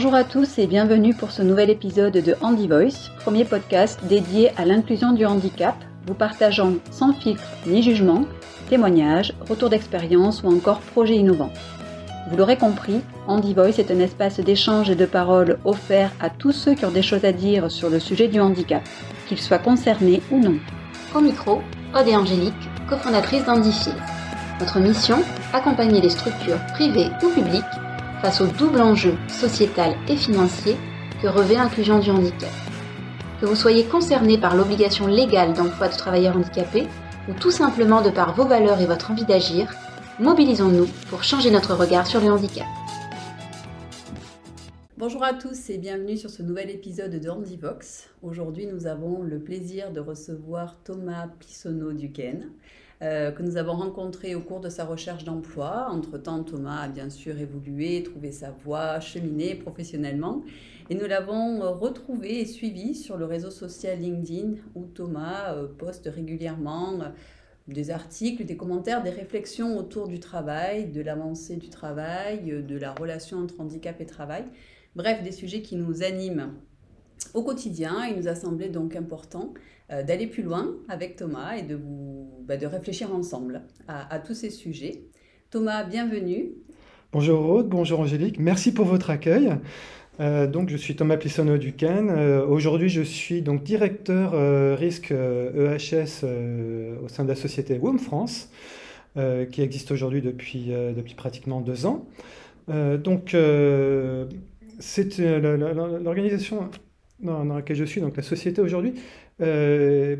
Bonjour à tous et bienvenue pour ce nouvel épisode de Handy Voice, premier podcast dédié à l'inclusion du handicap, vous partageant sans filtre ni jugement témoignages, retours d'expérience ou encore projets innovants. Vous l'aurez compris, Handy Voice est un espace d'échange et de parole offert à tous ceux qui ont des choses à dire sur le sujet du handicap, qu'ils soient concernés ou non. Au micro, Aude Angélique, cofondatrices d'Handifies. Notre mission, accompagner les structures privées ou publiques face au double enjeu sociétal et financier que revêt l'inclusion du handicap. Que vous soyez concerné par l'obligation légale d'emploi de travailleurs handicapés ou tout simplement de par vos valeurs et votre envie d'agir, mobilisons-nous pour changer notre regard sur le handicap. Bonjour à tous et bienvenue sur ce nouvel épisode de Handivox. Aujourd'hui, nous avons le plaisir de recevoir Thomas Pissonneau Duquesne. Euh, que nous avons rencontré au cours de sa recherche d'emploi. Entre-temps, Thomas a bien sûr évolué, trouvé sa voie, cheminé professionnellement. Et nous l'avons euh, retrouvé et suivi sur le réseau social LinkedIn où Thomas euh, poste régulièrement des articles, des commentaires, des réflexions autour du travail, de l'avancée du travail, de la relation entre handicap et travail. Bref, des sujets qui nous animent au quotidien. Il nous a semblé donc important d'aller plus loin avec Thomas et de, bah, de réfléchir ensemble à, tous ces sujets. Thomas, bienvenue. Bonjour Aude, bonjour Angélique, merci pour votre accueil. Euh, donc, je suis Thomas Plissono Duquesne. Euh, aujourd'hui, je suis donc directeur risque EHS e au sein de la société WOM France, qui existe aujourd'hui depuis, depuis pratiquement deux ans. donc, c'est l'organisation dans, laquelle je suis, donc la société aujourd'hui, euh,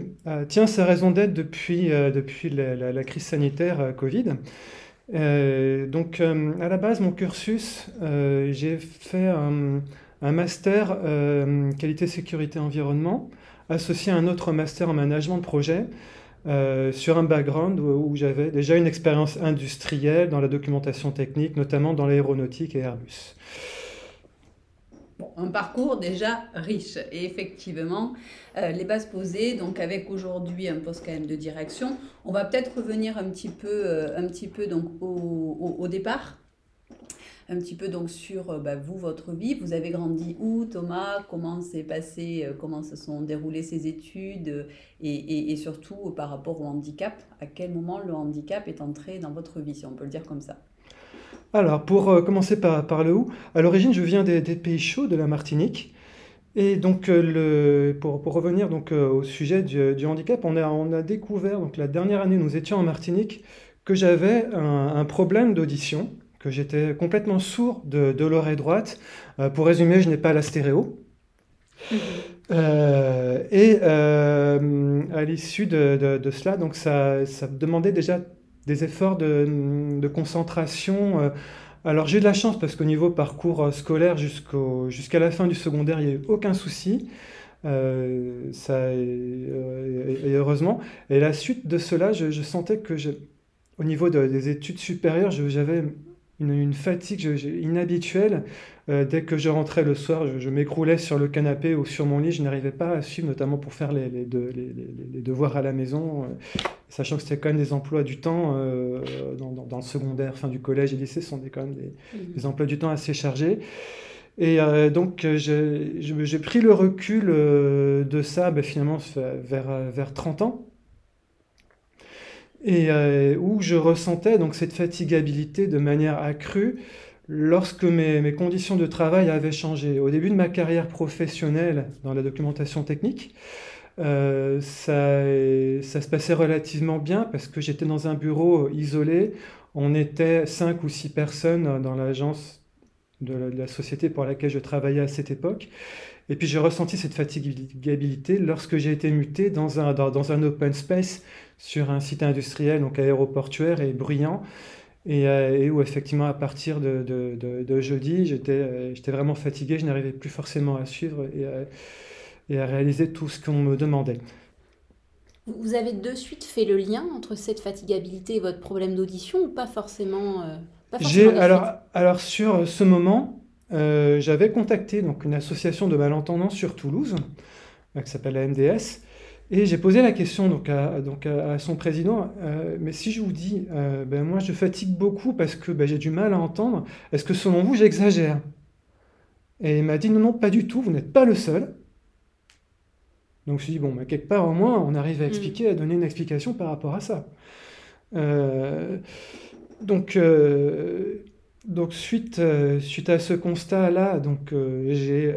tient sa raison d'être depuis, euh, depuis la, crise sanitaire euh, Covid. donc, à la base, mon cursus, j'ai fait un, master qualité, sécurité, environnement, associé à un autre master en management de projet. sur un background où j'avais déjà une expérience industrielle dans la documentation technique, notamment dans l'aéronautique et Airbus un parcours déjà riche. Et effectivement, euh, les bases posées, donc avec aujourd'hui un poste quand même de direction, on va peut-être revenir un petit peu, euh, donc au, départ. Un petit peu donc sur euh, bah, vous, votre vie. Vous avez grandi où, Thomas? Comment s'est passé, comment se sont déroulées ces études et, surtout par rapport au handicap? À quel moment le handicap est entré dans votre vie, si on peut le dire comme ça? Alors, pour euh, commencer par, le où, à l'origine, je viens des, pays chauds de la Martinique. Et donc, euh, pour, revenir donc, euh, au sujet du, handicap, on a, découvert, donc la dernière année, nous étions en Martinique, que j'avais un, problème d'audition, que j'étais complètement sourd de, l'oreille droite. pour résumer, je n'ai pas la stéréo. et à l'issue de, cela, donc ça, ça demandait déjà des efforts de, concentration. Euh. Alors j'ai de la chance parce qu'au niveau parcours euh, scolaire jusqu'à la fin du secondaire, il n'y a eu aucun souci. Euh, ça, et, heureusement. Et la suite de cela, je, sentais que au niveau des études supérieures, j'avais une, fatigue inhabituelle. dès que je rentrais le soir, je, m'écroulais sur le canapé ou sur mon lit. Je n'arrivais pas à suivre, notamment pour faire les, les, les devoirs à la maison sachant que c'était quand même des emplois du temps euh, dans, le secondaire, fin du collège et lycée, ce sont des, quand même des, mhm. emplois du temps assez chargés. Et euh, donc j'ai pris le recul euh, de ça ben, finalement vers, vers 30 ans, et où je ressentais donc cette fatigabilité de manière accrue lorsque mes, mes, conditions de travail avaient changé. Au début de ma carrière professionnelle dans la documentation technique, euh, ça, ça, se passait relativement bien parce que j'étais dans un bureau isolé. On était cinq ou six personnes dans l'agence de, la société pour laquelle je travaillais à cette époque. Et puis j'ai ressenti cette fatigabilité lorsque j'ai été muté dans un, dans, un open space sur un site industriel, donc aéroportuaire et bruyant. Et, euh, où effectivement à partir de, de, de, jeudi, j'étais vraiment fatigué, je n'arrivais plus forcément à suivre. Et, euh, et à réaliser tout ce qu'on me demandait. Vous avez de suite fait le lien entre cette fatigabilité et votre problème d'audition ou pas forcément, euh, J'ai alors, alors sur ce moment, euh, j'avais contacté donc une association de malentendants sur Toulouse euh, qui s'appelle la MDS et j'ai posé la question donc à, donc à, son président, mais si je vous dis, ben moi je fatigue beaucoup parce que ben, j'ai du mal à entendre, est-ce que selon vous j'exagère? Et il m'a dit non, non, pas du tout, vous n'êtes pas le seul. Donc je me suis dit, bon, bah, quelque part au moins, on arrive à mm. expliquer, à donner une explication par rapport à ça. Euh, donc, euh, donc suite, euh, suite à ce constat-là, donc j'ai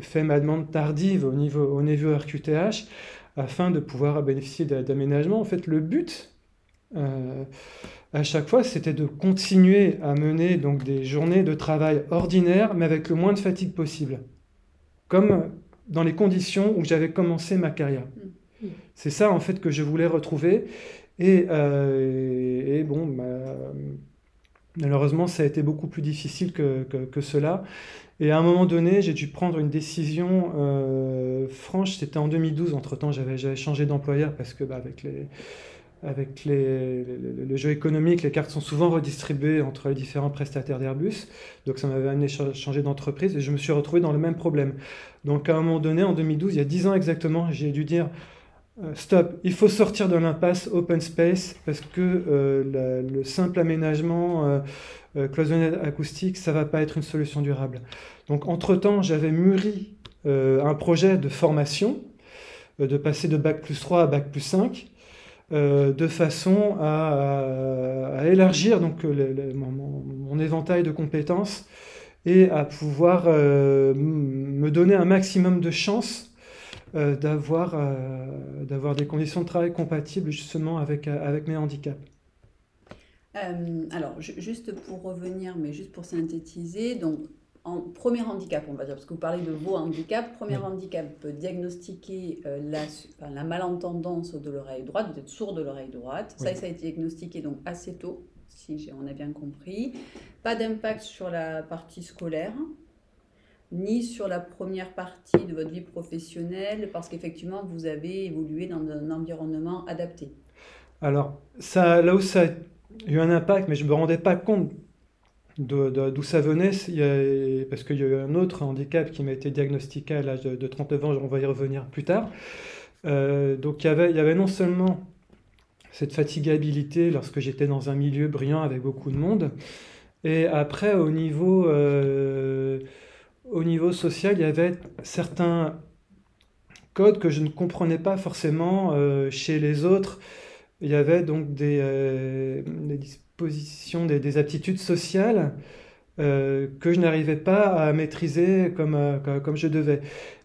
fait ma demande tardive au niveau, au niveau RQTH afin de pouvoir bénéficier d'aménagement. En fait, le but à chaque fois, c'était de continuer à mener donc des journées de travail ordinaires, mais avec le moins de fatigue possible, comme dans les conditions où j'avais commencé ma carrière. Mm. Mm. C'est ça en fait que je voulais retrouver. Et, euh, bon, malheureusement, ça a été beaucoup plus difficile que, cela. Et à un moment donné, j'ai dû prendre une décision euh, franche. C'était en 2012. Entre temps, j'avais changé d'employeur parce que bah, avec les avec les, le jeu économique, les cartes sont souvent redistribuées entre les différents prestataires d'Airbus. Donc ça m'avait amené à changer d'entreprise et je me suis retrouvé dans le même problème. Donc à un moment donné, en 2012, il y a 10 ans exactement, j'ai dû dire stop, il faut sortir de l'impasse open space parce que euh, le simple aménagement euh, euh, cloisonné acoustique, ça va pas être une solution durable. Donc entre-temps, j'avais mûri un projet de formation, de passer de Bac plus 3 à Bac plus 5. Euh, de façon à, élargir donc, mon, éventail de compétences et à pouvoir euh, me donner un maximum de chances euh, d'avoir des conditions de travail compatibles justement avec, avec mes handicaps. alors, juste pour revenir, mais juste pour synthétiser, donc premier handicap, on va dire, parce que vous parlez de vos handicaps. Premier handicap, diagnostiquer euh, la, la, malentendance de l'oreille droite. Vous êtes sourd de l'oreille droite. Ça, ça a été diagnostiqué donc assez tôt, si on a bien compris. Pas d'impact sur la partie scolaire, ni sur la première partie de votre vie professionnelle, parce qu'effectivement, vous avez évolué dans un environnement adapté. Alors, là où ça a eu un impact, mais je ne me rendais pas compte d'où ça venait, parce qu'il y a eu un autre handicap qui m'a été diagnostiqué à l'âge de, 39 ans, on va y revenir plus tard. Euh, donc il y, avait, il y avait non seulement cette fatigabilité lorsque j'étais dans un milieu brillant avec beaucoup de monde, et après au niveau, euh, au niveau social, il y avait certains codes que je ne comprenais pas forcément euh, chez les autres. Il y avait donc des, des position des, aptitudes sociales euh, que je n'arrivais pas à maîtriser comme, euh, comme je devais.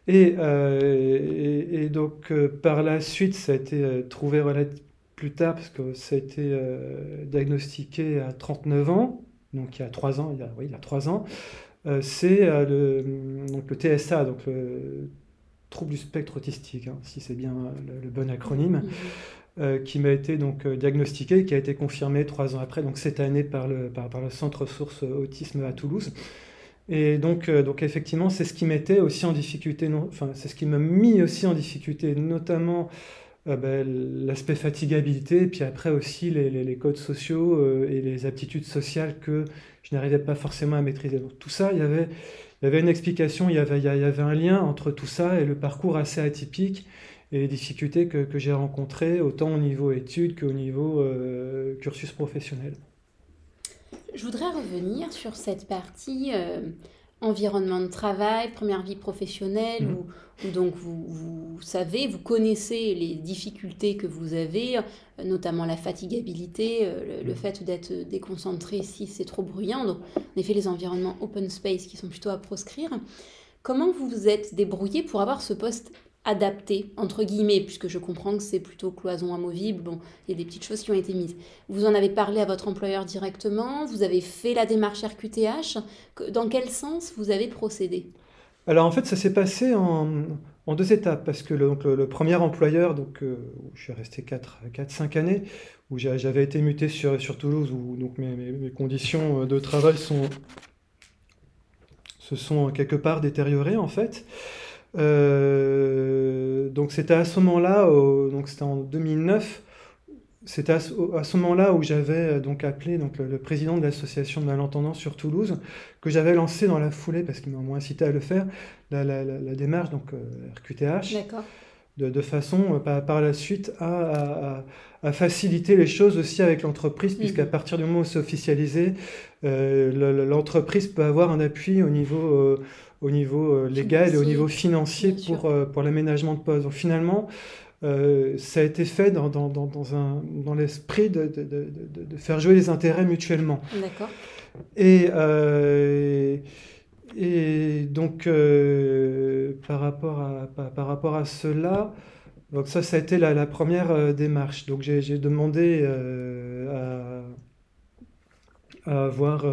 Et, euh, et, donc par la suite, ça a été trouvé plus tard, parce que ça a été diagnostiqué à 39 ans, donc il y a 3 ans, il y a, oui, il y a 3 ans, c'est le, donc le TSA, donc le trouble du spectre autistique, hein, si c'est bien le, bon acronyme. Euh, qui m'a été donc euh, diagnostiqué, qui a été confirmé trois ans après, donc cette année par le, par, le Centre Ressources Autisme à Toulouse. Et donc, euh, donc effectivement, c'est ce qui m'était aussi en difficulté, non, enfin, c'est ce qui m'a mis aussi en difficulté, notamment ben, l'aspect fatigabilité, puis après aussi les, les, codes sociaux et les aptitudes sociales que je n'arrivais pas forcément à maîtriser. Donc tout ça, il y avait, il y avait une explication, il y avait, il y avait un lien entre tout ça et le parcours assez atypique et les difficultés que, que j'ai rencontrées, autant au niveau études qu'au niveau euh, cursus professionnel. Je voudrais revenir sur cette partie euh, environnement de travail, première vie professionnelle, mhm. où, donc vous, savez, vous connaissez les difficultés que vous avez, euh, notamment la fatigabilité, le, mhm. fait d'être déconcentré si c'est trop bruyant. Donc, en effet, les environnements open space qui sont plutôt à proscrire. Comment vous vous êtes débrouillé pour avoir ce poste adapté, entre guillemets, puisque je comprends que c'est plutôt cloison amovible, bon, il y a des petites choses qui ont été mises. Vous en avez parlé à votre employeur directement, vous avez fait la démarche RQTH, dans quel sens vous avez procédé? Alors en fait, ça s'est passé en, deux étapes, parce que le, donc, le, premier employeur, donc, euh, où je suis resté 4-5 années, où j'avais été muté sur, Toulouse, où donc, mes, conditions de travail sont, se sont quelque part détériorées en fait. Euh, donc c'était à ce moment-là, c'était en 2009, c'était à, ce moment-là où j'avais euh, donc appelé donc le, président de l'association de malentendants sur Toulouse, que j'avais lancé dans la foulée parce qu'il m'a incité à le faire, la, démarche donc RQTH. de, façon par, la suite à, faciliter les choses aussi avec l'entreprise, puisqu'à mhm. partir du moment où c'est officialisé, l'entreprise peut avoir un appui au niveau, au niveau légal et au niveau financier pour, pour l'aménagement de poste. Donc finalement, ça a été fait dans, dans, dans, dans l'esprit de, de, de, de, faire jouer les intérêts mutuellement. D'accord. Et, euh, et donc, euh, par, rapport à, par, rapport à cela, donc ça, ça a été la, première euh, démarche. Donc, j'ai demandé à, avoir,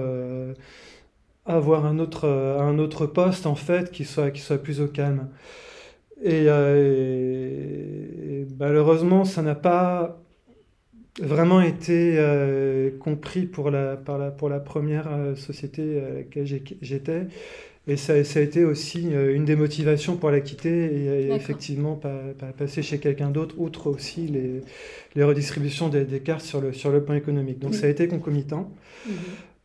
avoir un, autre, un autre poste, en fait, qui soit, qui soit plus au calme. Et, et malheureusement, ça n'a pas vraiment été euh, compris pour la, par la, pour la première euh, société à laquelle j'étais. Et ça, ça, a été aussi euh, une des motivations pour la quitter et, effectivement pas, passer chez quelqu'un d'autre, outre aussi les, les redistributions des, des, cartes sur le, sur le plan économique. Donc ça a été concomitant.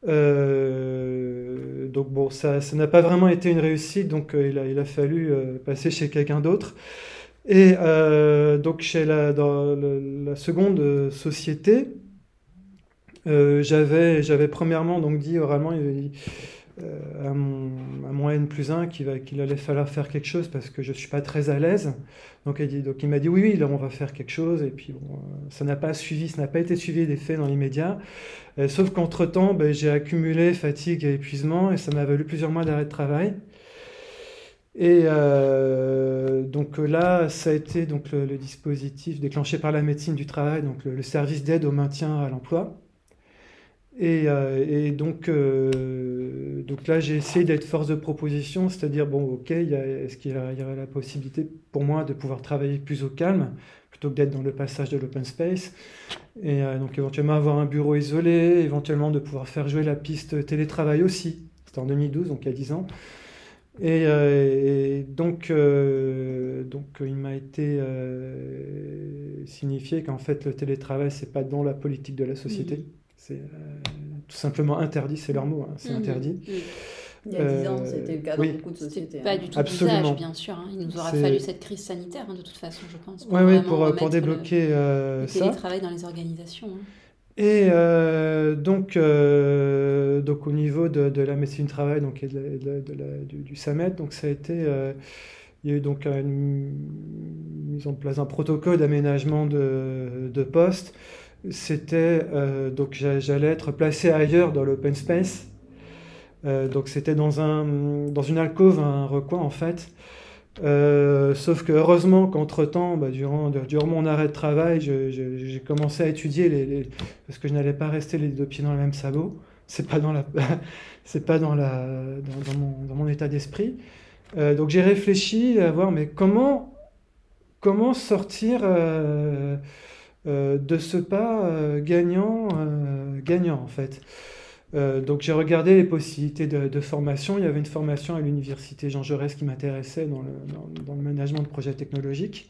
Mhm. donc bon, ça n'a pas vraiment été une réussite, donc il, a, il a fallu passer chez quelqu'un d'autre. Et euh, donc chez la, dans la seconde société, euh, j'avais, j'avais premièrement donc dit oralement euh, à, mon, à N plus 1 qu'il, va, allait falloir faire quelque chose parce que je ne suis pas très à l'aise. Donc il, m'a dit oui, oui, là on va faire quelque chose. Et puis bon, ça n'a pas suivi, ça n'a pas été suivi des faits dans l'immédiat. sauf qu'entre-temps, ben, j'ai accumulé fatigue et épuisement et ça m'a valu plusieurs mois d'arrêt de travail. Et euh, donc là, ça a été donc le, dispositif déclenché par la médecine du travail, donc le, service d'aide au maintien à l'emploi. Et, euh, donc, euh, donc là, j'ai essayé d'être force de proposition, c'est-à-dire, bon, ok, est-ce qu'il y, aurait la possibilité pour moi de pouvoir travailler plus au calme, plutôt que d'être dans le passage de l'open space, et donc éventuellement avoir un bureau isolé, éventuellement de pouvoir faire jouer la piste télétravail aussi, c'était en 2012, donc il y a 10 ans. Euh, et, donc, euh, donc, il m'a été euh, signifié qu'en fait, le télétravail, c'est pas dans la politique de la société. C'est tout simplement interdit, c'est leur mot, hein, c'est mmh. interdit. Mmh. Il y a 10 ans, c'était le cas dans beaucoup de sociétés. Pas hein. du tout Absolument. bien sûr. Hein. Il nous aura fallu cette crise sanitaire, de toute façon, je pense. Oui, oui, pour, pour débloquer le, le télétravail dans les organisations. Et euh, donc, euh, donc, au niveau de, de, la médecine du travail donc, et de du, du, SAMET, donc ça a été, euh, il y a eu donc une mise en place un protocole d'aménagement de, de poste. C'était donc j'allais être placé ailleurs dans l'open space. donc c'était dans, un, dans une alcôve, un recoin en fait. Euh, sauf que heureusement qu'entre-temps, bah, durant, durant mon arrêt de travail, j'ai commencé à étudier les, parce que je n'allais pas rester les deux pieds dans le même sabot. C'est pas dans la, c'est pas dans la, dans, mon, dans mon, état d'esprit. Euh, donc j'ai réfléchi à voir, mais comment, comment sortir euh, de ce pas gagnant, gagnant en fait. Euh, donc j'ai regardé les possibilités de, formation. Il y avait une formation à l'université Jean Jaurès qui m'intéressait dans le, management de projets technologiques.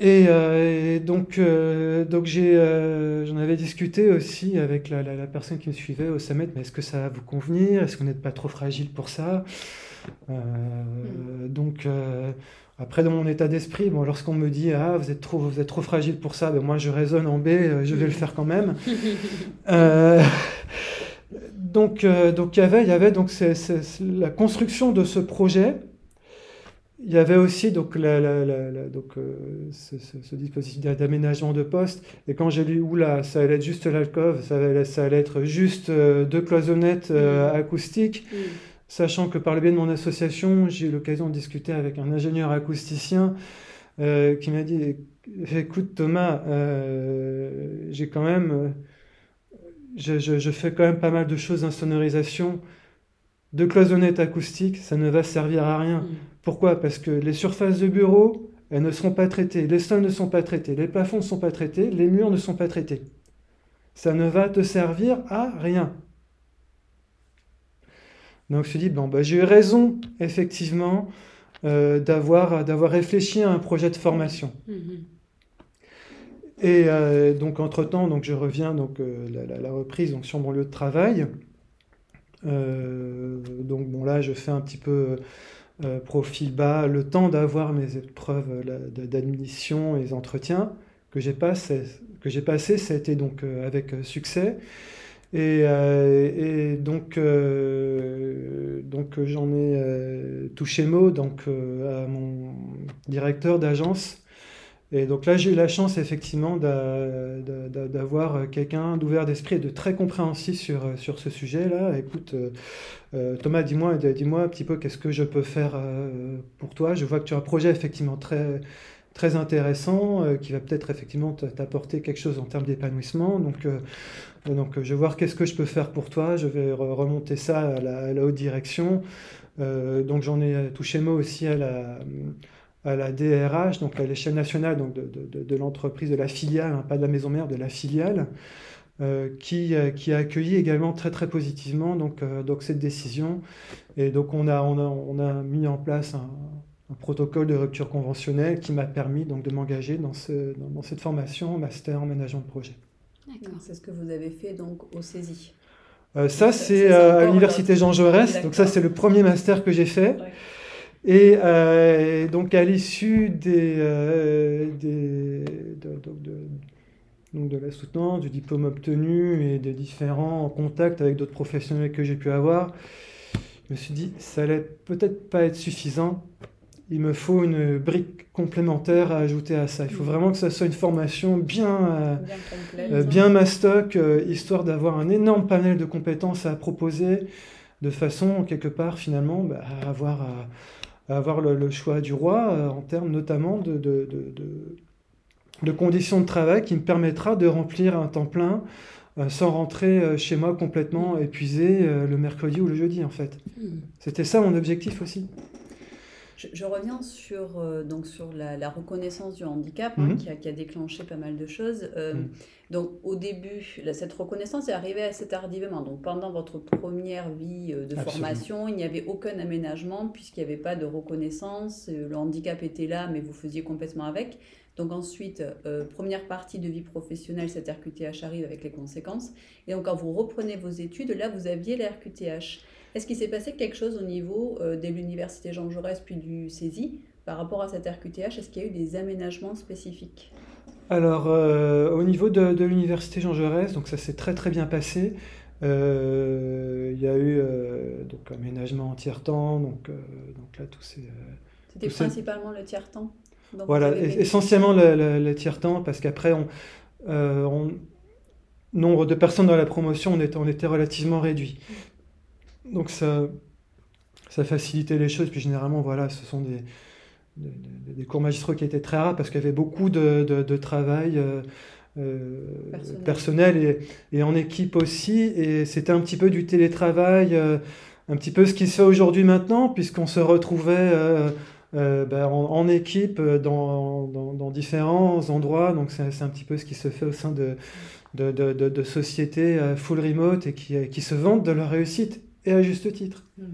Et, euh, donc, euh, donc j'en avais discuté aussi avec la, personne qui me suivait au Summit, mais est-ce que ça va vous convenir? Est-ce qu'on n'est pas trop fragile pour ça? Donc après, dans mon état d'esprit, bon, lorsqu'on me dit ah vous êtes trop vous êtes trop fragile pour ça, ben moi je raisonne en B, euh, je vais le faire quand même. euh, donc euh, donc il y avait il y avait donc c'est, la construction de ce projet. Il y avait aussi donc, la, la, la, donc euh, ce, ce, dispositif d'aménagement de poste. Et quand j'ai lu, oula, ça allait être juste l'alcove, ça allait, ça allait être juste deux cloisonnettes mmh. acoustiques. Mmh. Sachant que par le biais de mon association, j'ai eu l'occasion de discuter avec un ingénieur acousticien euh, qui m'a dit Écoute Thomas, euh, j'ai quand même. Euh, je, fais quand même pas mal de choses en sonorisation. De cloisonnettes acoustiques, ça ne va servir à rien. Mm. Pourquoi? Parce que les surfaces de bureau, elles ne seront pas traitées. Les sols ne sont pas traités. Les plafonds ne sont pas traités. Les murs ne sont pas traités. Ça ne va te servir à rien. Donc je me suis dit, bon, bah, j'ai eu raison, effectivement, euh, d'avoir, d'avoir réfléchi à un projet de formation. Mm-hmm. Et euh, donc, entre-temps, donc, je reviens donc, euh, la, la, reprise donc, sur mon lieu de travail. donc, bon, là, je fais un petit peu profil bas, le temps d'avoir mes épreuves d'admission et les entretiens que j'ai passé, que j'ai passé, ça a été donc avec succès. Et, et donc, donc j'en ai touché mot donc, à mon directeur d'agence et donc là, j'ai eu la chance effectivement d'avoir quelqu'un d'ouvert d'esprit et de très compréhensif sur, sur ce sujet-là. Écoute, euh, euh, Thomas, dis-moi dis-moi un petit peu qu'est-ce que je peux faire euh, pour toi? Je vois que tu as un projet effectivement très, très intéressant qui va peut-être effectivement t'apporter quelque chose en termes d'épanouissement. Donc, donc je vais voir qu'est-ce que je peux faire pour toi. Je vais remonter ça à la, haute direction. donc j'en ai touché mot aussi à la à la DRH, donc à l'échelle nationale donc de, de, l'entreprise, de la filiale, hein, pas de la maison mère, de la filiale, euh, qui, euh, qui, a accueilli également très très positivement donc, euh, donc cette décision. Et donc on a, on a, on a mis en place un, un, protocole de rupture conventionnelle qui m'a permis donc de m'engager dans, ce, dans, dans, cette formation master en management de projet. D'accord, c'est ce que vous avez fait donc au CESI. ça, c'est à l'université Jean Jaurès. Donc ça, c'est le premier master que j'ai fait. Ouais. Et euh, donc à l'issue des, euh, des de, de, donc de, la soutenance, du diplôme obtenu et des différents contacts avec d'autres professionnels que j'ai pu avoir, je me suis dit, ça allait peut-être pas être suffisant. Il me faut une brique complémentaire à ajouter à ça. Il faut vraiment que ça soit une formation bien, bien, bien mastoc, histoire d'avoir un énorme panel de compétences à proposer, de façon, quelque part, finalement, bah, à avoir... À, avoir le, le, choix du roi euh, en termes notamment de, de, de, de, conditions de travail qui me permettra de remplir un temps plein euh, sans rentrer euh, chez moi complètement épuisé le mercredi ou le jeudi en fait. Mmh. C'était ça mon objectif aussi. Je, je reviens sur, euh, donc sur la, la, reconnaissance du handicap, hein, mmh. qui, a, qui, a, déclenché pas mal de choses. Euh, mmh. Donc au début, là, cette reconnaissance est arrivée assez tardivement. Donc pendant votre première vie euh, de Absolument. formation, il n'y avait aucun aménagement puisqu'il n'y avait pas de reconnaissance. Le handicap était là, mais vous faisiez complètement avec. Donc ensuite, euh, première partie de vie professionnelle, cette RQTH arrive avec les conséquences. Et donc quand vous reprenez vos études, là, vous aviez la RQTH. Est-ce qu'il s'est passé quelque chose au niveau euh, de l'université Jean Jaurès puis du CESI par rapport à cette RQTH Est-ce qu'il y a eu des aménagements spécifiques? Alors, euh, au niveau de, de l'université Jean Jaurès, donc ça s'est très très bien passé. Euh, il y a eu euh, donc aménagement en tiers-temps, donc, donc là tout c'est... C'était principalement le tiers-temps donc Voilà, essentiellement le, le, le tiers-temps, parce qu'après on, on nombre de personnes dans la promotion, on était, on était relativement réduit. Donc ça, ça facilitait les choses. Puis généralement, voilà, ce sont des, des, des cours magistraux qui étaient très rares parce qu'il y avait beaucoup de, de, de travail euh, euh, personnel, personnel et, et, en équipe aussi. Et c'était un petit peu du télétravail, euh, un petit peu ce qui se fait aujourd'hui maintenant, puisqu'on se retrouvait euh, ben, en, en, équipe dans, dans, dans, différents endroits. Donc c'est un petit peu ce qui se fait au sein de, de, de, de sociétés full remote et qui, qui se vantent de leur réussite et à juste titre. Mmh.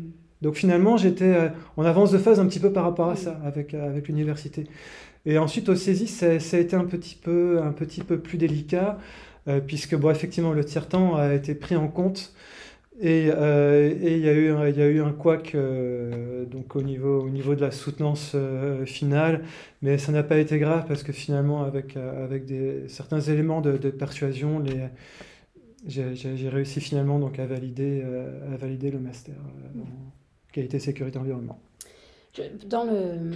Donc finalement, j'étais euh, en avance de phase un petit peu par rapport à ça avec, euh, avec l'université. Et ensuite au CESI, ça, ça, a été un petit peu, un petit peu plus délicat, euh, puisque bon, effectivement le tiers-temps a été pris en compte. Et, euh, et il, y a eu, y a eu un couac euh, donc au, niveau, au niveau de la soutenance euh, finale, mais ça n'a pas été grave parce que finalement, avec, avec des, certains éléments de, de persuasion, les, j'ai réussi finalement donc à valider, euh, à valider le master euh, en qualité sécurité environnement. Dans le,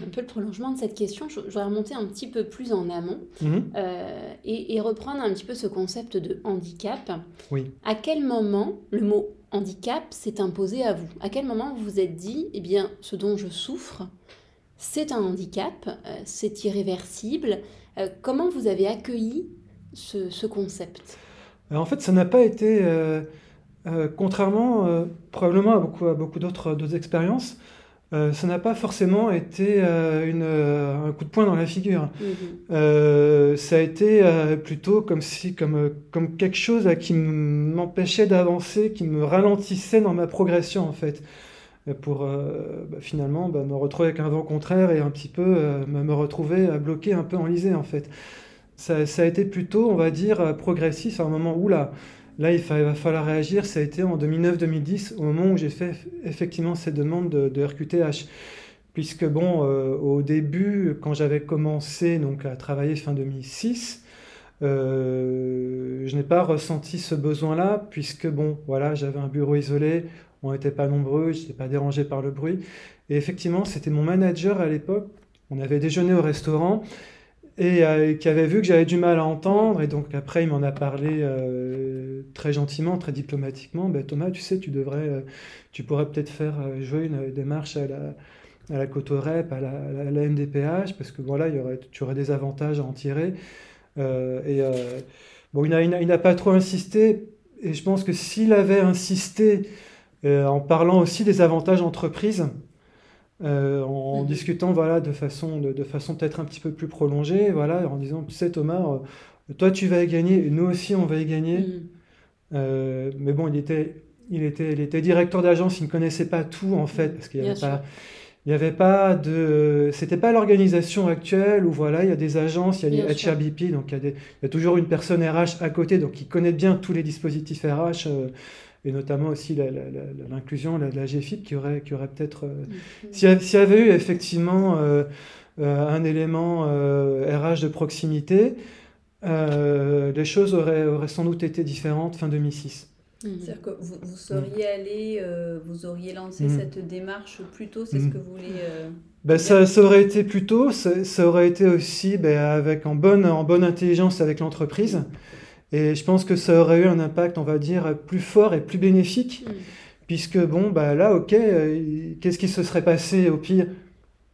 un peu le prolongement de cette question, je, je voudrais remonter un petit peu plus en amont -hmm. euh, et, et, reprendre un petit peu ce concept de handicap. Oui. À quel moment le mot handicap s'est imposé à vous? À quel moment vous vous êtes dit, eh bien, ce dont je souffre, c'est un handicap, euh, c'est irréversible? Euh, Comment vous avez accueilli ce, ce concept? En fait, ça n'a pas été, euh, euh, contrairement euh, probablement à beaucoup, à beaucoup d'autres expériences, euh, ça n'a pas forcément été une, un coup de poing dans la figure. Mm -hmm. ça a été plutôt comme, si, comme, comme quelque chose qui m'empêchait d'avancer, qui me ralentissait dans ma progression en fait. Pour bah, finalement bah, me retrouver avec un vent contraire et un petit peu me retrouver bloqué un peu enlisé en fait ça, a été plutôt, on va dire, euh, progressif à un moment où là, là il, va falloir réagir. Ça a été en 2009-2010, au moment où j'ai fait effectivement cette demande de, RQTH. puisque bon, au début, quand j'avais commencé donc, à travailler fin 2006, je n'ai pas ressenti ce besoin-là, puisque bon, voilà, j'avais un bureau isolé, on n'était pas nombreux, je n'étais pas dérangé par le bruit. Et effectivement, c'était mon manager à l'époque. On avait déjeuné au restaurant et euh, qui avait vu que j'avais du mal à entendre. Et donc après, il m'en a parlé euh, très gentiment, très diplomatiquement. Ben, Thomas, tu sais, tu devrais, euh, tu pourrais peut-être faire jouer une démarche à la, à la Cotorep, à la, à la, NDPH, parce que voilà, tu aurais des avantages à en tirer. et bon, il n'a pas trop insisté. Et je pense que s'il avait insisté en parlant aussi des avantages entreprises, euh, en mhm. discutant voilà, de façon, de, façon peut-être un petit peu plus prolongée, voilà, en disant, tu sais Thomas, euh, toi tu vas y gagner, et nous aussi on va y gagner. Mhm. Euh, mais bon, il était, il était, il était directeur d'agence, il ne connaissait pas tout en fait, parce qu'il n'y avait, pas, il y avait pas de... C'était pas l'organisation actuelle où voilà, il y a des agences, il y a des HRBP, donc il y, a des, il y, a toujours une personne RH à côté, donc qui connaît bien tous les dispositifs RH et notamment aussi l'inclusion de la GFIP qui aurait, qui aurait peut-être... Euh. S'il y avait eu effectivement euh, euh, un élément RH de proximité, les choses auraient, auraient, sans doute été différentes fin 2006. Mm-hmm. C'est-à-dire que vous, vous seriez allé, vous auriez lancé mm. cette démarche plus tôt, c'est ce mm. que vous voulez ben, ça, ça, aurait été plus tôt, ça, ça aurait été aussi ben, avec, en, bonne, en bonne intelligence avec l'entreprise. Et je pense que ça aurait eu un impact, on va dire, plus fort et plus bénéfique, mm. puisque, bon, bah là, ok, euh, qu'est-ce qui se serait passé au pire?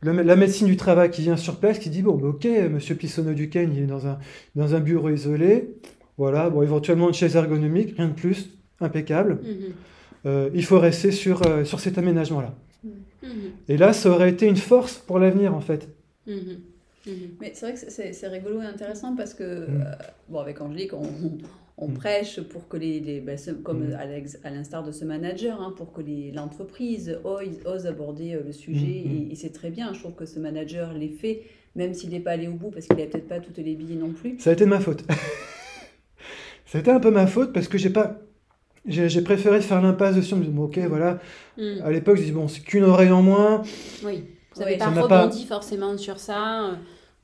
La médecine du travail qui vient sur place, qui dit, bon, bah, ok, monsieur Pissonneau-Duquesne, il est dans un, dans un bureau isolé, voilà, bon, éventuellement une chaise ergonomique, rien de plus, impeccable. Mm-hmm. Euh, il faut rester sur, euh, sur cet aménagement-là. Mm-hmm. Et là, ça aurait été une force pour l'avenir, en fait. Mhm. Mais c'est vrai que c'est rigolo et intéressant parce que, mhm. euh, bon, avec Angélique, on, on mhm. prêche pour que les, les ben, comme à l'instar de ce manager, hein, pour que l'entreprise ose, ose, aborder euh, le sujet. Et, c'est très bien. Je trouve que ce manager l'ait fait, même s'il n'est pas allé au bout parce qu'il n'avait peut-être pas toutes les billes non plus. Ça a été de ma faute. ça a été un peu ma faute parce que j'ai pas. J'ai préféré faire l'impasse dessus, me ok, voilà. À l'époque, je dis, bon, c'est qu'une oreille en moins. Oui. Vous n'avez pas rebondi forcément sur ça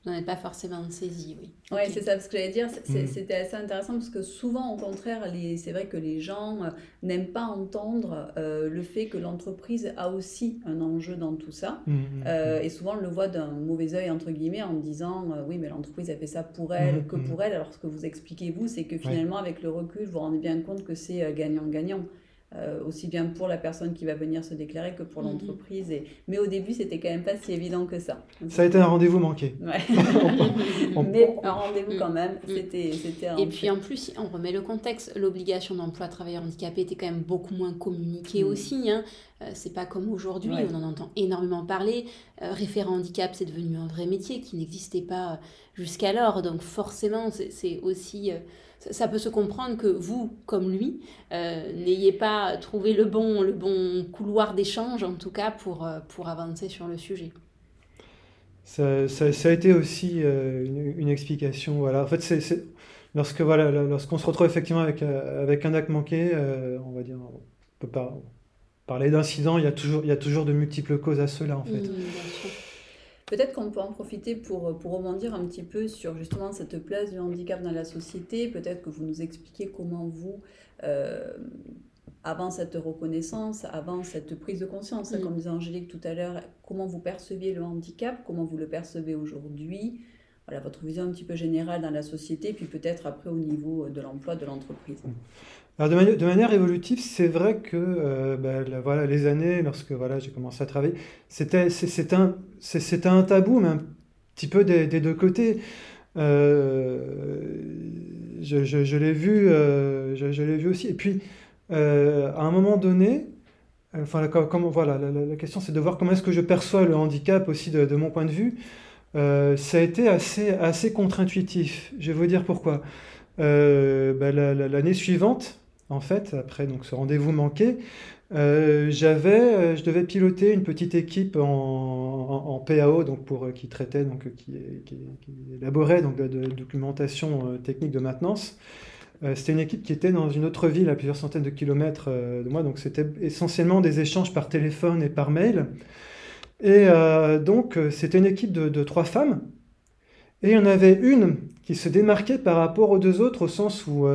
vous n'en êtes pas forcément saisi, oui. Oui, c'est ça, ce que j'allais dire, mm. c'était assez intéressant parce que souvent, au contraire, c'est vrai que les gens euh, n'aiment pas entendre euh, le fait que l'entreprise a aussi un enjeu dans tout ça. Mm, mm, euh, et souvent, on le voit d'un mauvais œil, entre guillemets, en disant oui, mais l'entreprise a fait ça pour elle, que pour elle. Alors, ce que vous expliquez, vous, c'est que finalement, avec le recul, vous vous rendez bien compte que c'est gagnant-gagnant. Euh, aussi bien pour la personne qui va venir se déclarer que pour mhm. l'entreprise. Et... Mais au début, c'était quand même pas si évident que ça. Ça a été un rendez-vous manqué. Ouais. Mais un rendez-vous quand même, mm. c'était, c'était Et puis en plus, on remet le contexte, l'obligation d'emploi travailleur handicapé était quand même beaucoup moins communiquée mm. aussi. Hein. Euh, c'est pas comme aujourd'hui, on en entend énormément parler. Euh, référent handicap, c'est devenu un vrai métier qui n'existait pas jusqu'alors. Donc forcément, c'est, aussi ça peut se comprendre que vous, comme lui, euh, n'ayez pas trouvé le bon, le bon couloir d'échange, en tout cas, pour, euh, pour avancer sur le sujet. Ça, ça, a été aussi euh, une, explication. Voilà. En fait, c'est, lorsque, voilà, lorsqu'on se retrouve effectivement avec, avec un acte manqué, on va dire, on peut pas parler d'incident, il y, a toujours, il y a toujours de multiples causes à cela, en fait. Mmh, Peut-être qu'on peut en profiter pour, pour rebondir un petit peu sur justement cette place du handicap dans la société. Peut-être que vous nous expliquez comment vous, euh, avant cette reconnaissance, avant cette prise de conscience, mm. comme disait Angélique tout à l'heure, comment vous perceviez le handicap, comment vous le percevez aujourd'hui, voilà, votre vision un petit peu générale dans la société, puis peut-être après au niveau de l'emploi de l'entreprise. Mm. Alors de, manière évolutive, c'est vrai que euh, ben, voilà, les années, lorsque voilà, j'ai commencé à travailler, c'était un, un tabou, mais un petit peu des, deux côtés. Euh, je, l'ai vu, euh, vu aussi. Et puis, à un moment donné, enfin, comment, voilà, la, question c'est de voir comment est-ce que je perçois le handicap aussi de mon point de vue. Ça a été assez, contre-intuitif. Je vais vous dire pourquoi. Ben, l'année suivante, en fait, après donc, ce rendez-vous manqué, euh, j'avais, euh, je devais piloter une petite équipe en, PAO, donc pour, euh, qui traitait, donc, qui, élaborait donc, de, de documentation technique de maintenance. c'était une équipe qui était dans une autre ville à plusieurs centaines de kilomètres de moi, donc c'était essentiellement des échanges par téléphone et par mail. Et donc, c'était une équipe de, trois femmes. Et il y en avait une qui se démarquait par rapport aux deux autres au sens où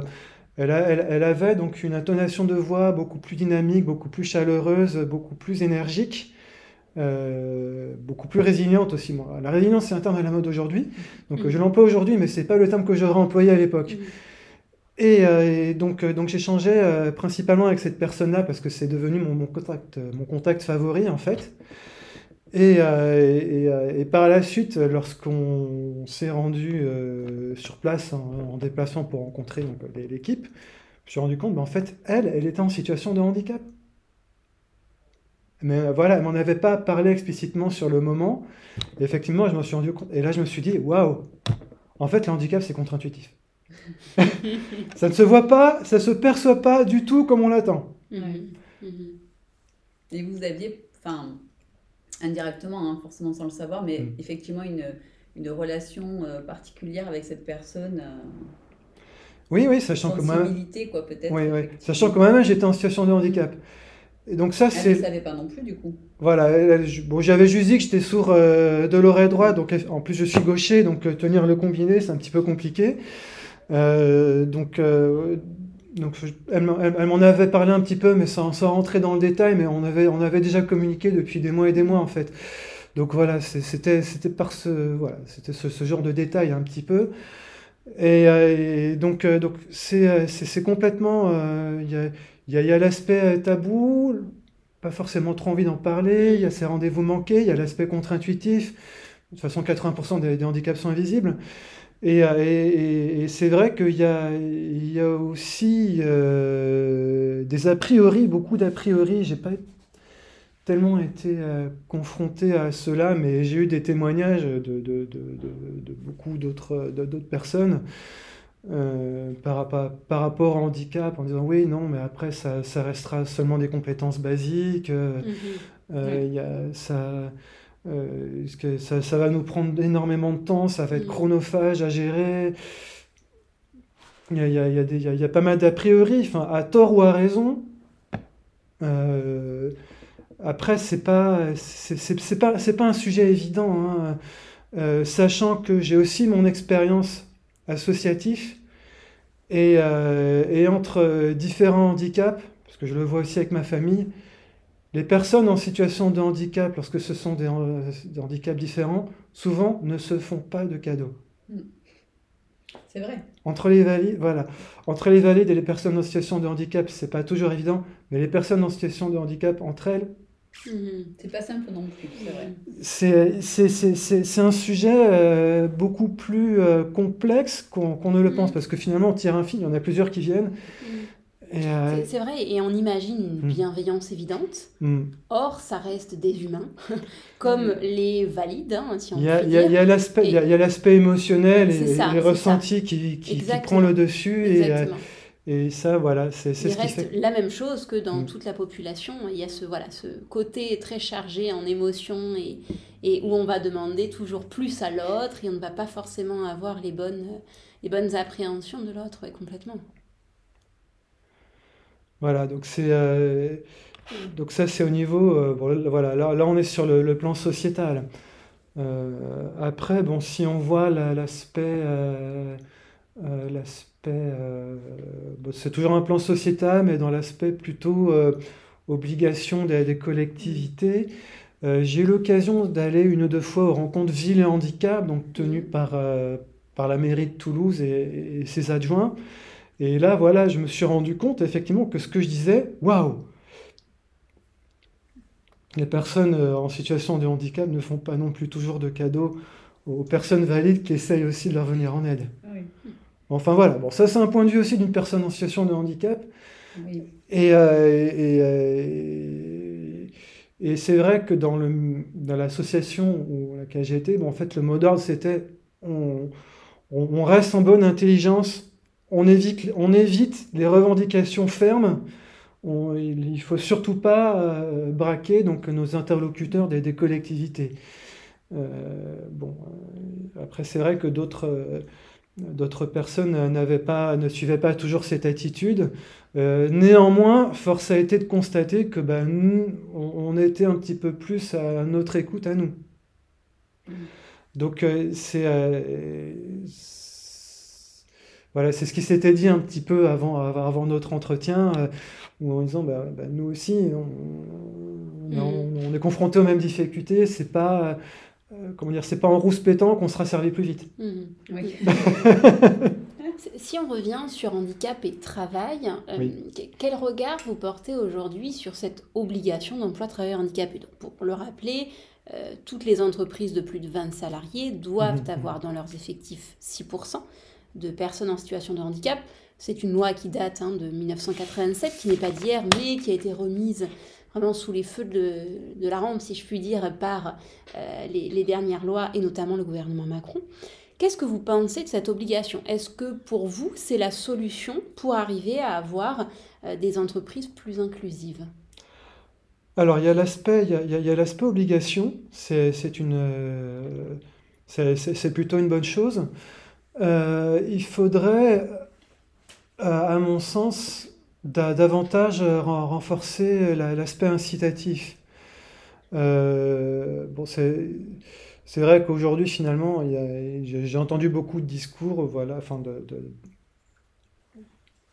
elle, elle, avait donc une intonation de voix beaucoup plus dynamique, beaucoup plus chaleureuse, beaucoup plus énergique. beaucoup plus résiliente aussi. La résilience, c'est un terme à la mode aujourd'hui. Donc je l'emploie aujourd'hui, mais ce n'est pas le terme que j'aurais employé à l'époque. Et, euh, donc, euh, donc j'échangeais euh, principalement avec cette personne-là parce que c'est devenu mon, mon, contact, mon contact favori en fait. Et, et, par la suite, lorsqu'on s'est rendu sur place en, déplacement pour rencontrer l'équipe, je me suis rendu compte, ben, en fait, elle, elle était en situation de handicap. Mais voilà, elle m'en avait pas parlé explicitement sur le moment. Et effectivement, je me suis rendu compte. Et là, je me suis dit, waouh, en fait, le handicap, c'est contre-intuitif. ça ne se voit pas, ça se perçoit pas du tout comme on l'attend. Mhm. Et vous aviez, enfin, indirectement, hein, forcément sans le savoir, mais mm. effectivement une, une relation euh, particulière avec cette personne. Euh, oui, oui, sachant que moi. quoi, peut-être. Oui, oui. Sachant que moi-même, j'étais en situation de handicap. Et donc ça, c'est. Elle ne savait pas non plus, du coup. Voilà. bon, j'avais juste dit que j'étais sourd euh, de l'oreille droite, donc en plus je suis gaucher, donc tenir le combiné, c'est un petit peu compliqué. Euh, donc, euh, donc elle, m'en avait parlé un petit peu, mais sans, sans, rentrer dans le détail, mais on avait, on avait déjà communiqué depuis des mois et des mois en fait. Donc voilà, c'était par ce, voilà, c'était ce, genre de détail un petit peu. Et, euh, donc donc c'est complètement, il y a, y y a l'aspect tabou, pas forcément trop envie d'en parler, il y a ces rendez-vous manqués, il y a l'aspect contre-intuitif. De toute façon, 80% des, des, handicaps sont invisibles. Euh, et, et, c'est vrai qu'il y a, il y a aussi euh, des a priori, beaucoup d'a priori. J'ai pas tellement été euh, confronté à cela, mais j'ai eu des témoignages de, de, de, de beaucoup d'autres personnes par, par, par, rapport au handicap, en disant oui, non, mais après ça, ça restera seulement des compétences basiques. Il y a, ça, euh, que ça, ça, va nous prendre énormément de temps, ça va être mm. chronophage à gérer. Il y a, il y a, il y a, il y a pas mal d'a priori, enfin, à tort ou à raison. Euh, après, c'est pas, c'est pas, c'est pas un sujet évident, hein. euh, sachant que j'ai aussi mon expérience associative et, et entre différents handicaps, parce que je le vois aussi avec ma famille, les personnes en situation de handicap, lorsque ce sont des, handicaps différents, souvent ne se font pas de cadeaux. Hmm. C'est vrai. Entre les valides, voilà. Entre les valides et les personnes en situation de handicap, c'est pas toujours évident, mais les personnes en situation de handicap entre elles. Hmm. C'est pas simple non plus, c'est vrai. C'est un sujet euh, beaucoup plus euh, complexe qu'on ne le hmm. pense, parce que finalement, on tire un fil, il y en a plusieurs qui viennent. Euh, c'est vrai, et on imagine une hmm. bienveillance évidente. Hmm. Or, ça reste des humains, comme hmm. les valides, hein, si on Il y a, il y a l'aspect émotionnel et les ressentis qui, qui, qui, prend le dessus. Et, euh, et ça, voilà, c'est ce qui reste la même chose que dans toute la population. Il y a ce, voilà, ce côté très chargé en émotions et, et où on va demander toujours plus à l'autre et on ne va pas forcément avoir les bonnes, les bonnes appréhensions de l'autre complètement. Voilà, donc c'est euh, donc ça c'est au niveau euh, voilà là, on est sur le, plan sociétal. Euh, après bon si on voit l'aspect l'aspect c'est toujours un plan sociétal mais dans l'aspect plutôt obligation des, collectivités. J'ai eu l'occasion d'aller une ou deux fois aux rencontres Ville et Handicap, donc tenues par, par la mairie de Toulouse et ses adjoints. Et là, voilà, je me suis rendu compte effectivement que ce que je disais, waouh Les personnes euh, en situation de handicap ne font pas non plus toujours de cadeaux aux personnes valides qui essayent aussi de leur venir en aide. Ah enfin voilà, bon, ça c'est un point de vue aussi d'une personne en situation de handicap. Et, euh, et, euh, et, c'est vrai que dans, le, dans l'association où laquelle j'ai été, bon, en fait, le mot d'ordre c'était on, on, reste en bonne intelligence on évite, on évite les revendications fermes. il ne faut surtout pas euh, braquer donc, nos interlocuteurs des, collectivités. Euh, bon, euh, après, c'est vrai que d'autres d'autres personnes n'avaient pas, ne suivaient pas toujours cette attitude. néanmoins, force a été de constater que ben, nous, on, était un petit peu plus à notre écoute à nous. Mmh. Donc c'est voilà, c'est ce qui s'était dit un petit peu avant, avant notre entretien, où en disant bah, bah, nous aussi, on, on, est confronté aux mêmes difficultés, c'est pas euh, comment dire, c'est pas en rouspétant qu'on sera servi plus vite. Mmh, si on revient sur handicap et travail, euh, quel regard vous portez aujourd'hui sur cette obligation d'emploi travailleur handicapé? Donc, Pour le rappeler, euh, toutes les entreprises de plus de 20 salariés doivent mmh, mmh. avoir dans leurs effectifs 6% de personnes en situation de handicap. C'est une loi qui date hein, de 1987, qui n'est pas d'hier, mais qui a été remise vraiment sous les feux de, la rampe, si je puis dire, par euh, les, dernières lois et notamment le gouvernement Macron. Qu'est-ce que vous pensez de cette obligation? Est-ce que pour vous, c'est la solution pour arriver à avoir euh, des entreprises plus inclusives? Alors, il y a l'aspect, il y a, l'aspect obligation, c'est, une, euh, c'est, plutôt une bonne chose. Il faudrait, à mon sens, davantage euh, renforcer l'aspect incitatif. Euh, bon, c'est vrai qu'aujourd'hui, finalement, j'ai entendu beaucoup de discours, voilà,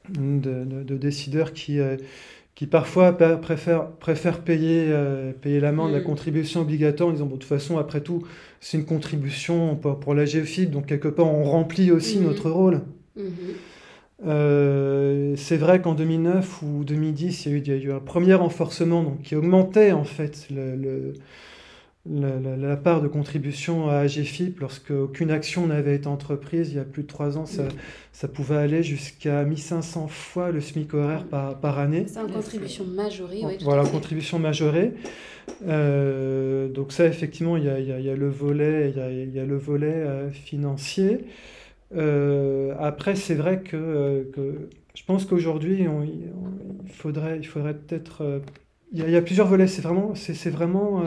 de, de, décideurs qui, euh, qui parfois préfèrent, préfèrent payer, payer l'amende, la mm. contribution obligatoire, en disant, bon, de toute façon, après tout, c'est une contribution pour, pour la GFIP, donc quelque part, on remplit aussi mm. notre rôle. Mm-hmm. Euh, c'est vrai qu'en 2009 ou 2010, il y, a eu, un premier renforcement donc, qui augmentait en fait le, la, part de contribution à AGFIP lorsque aucune action n'avait été entreprise. Il y a plus de trois ans, ça, ça pouvait aller jusqu'à 1500 fois le SMIC horaire par, par année. C'est une contribution majorée. Oui, voilà, contribution majorée. Euh, donc ça, effectivement, il y a, il y a le volet, il y a, il y a le volet euh, financier. Euh, après, c'est vrai que, euh, que, je pense qu'aujourd'hui, il faudrait, il faudrait peut-être. Euh, il, y a plusieurs volets. C'est vraiment, c'est, vraiment,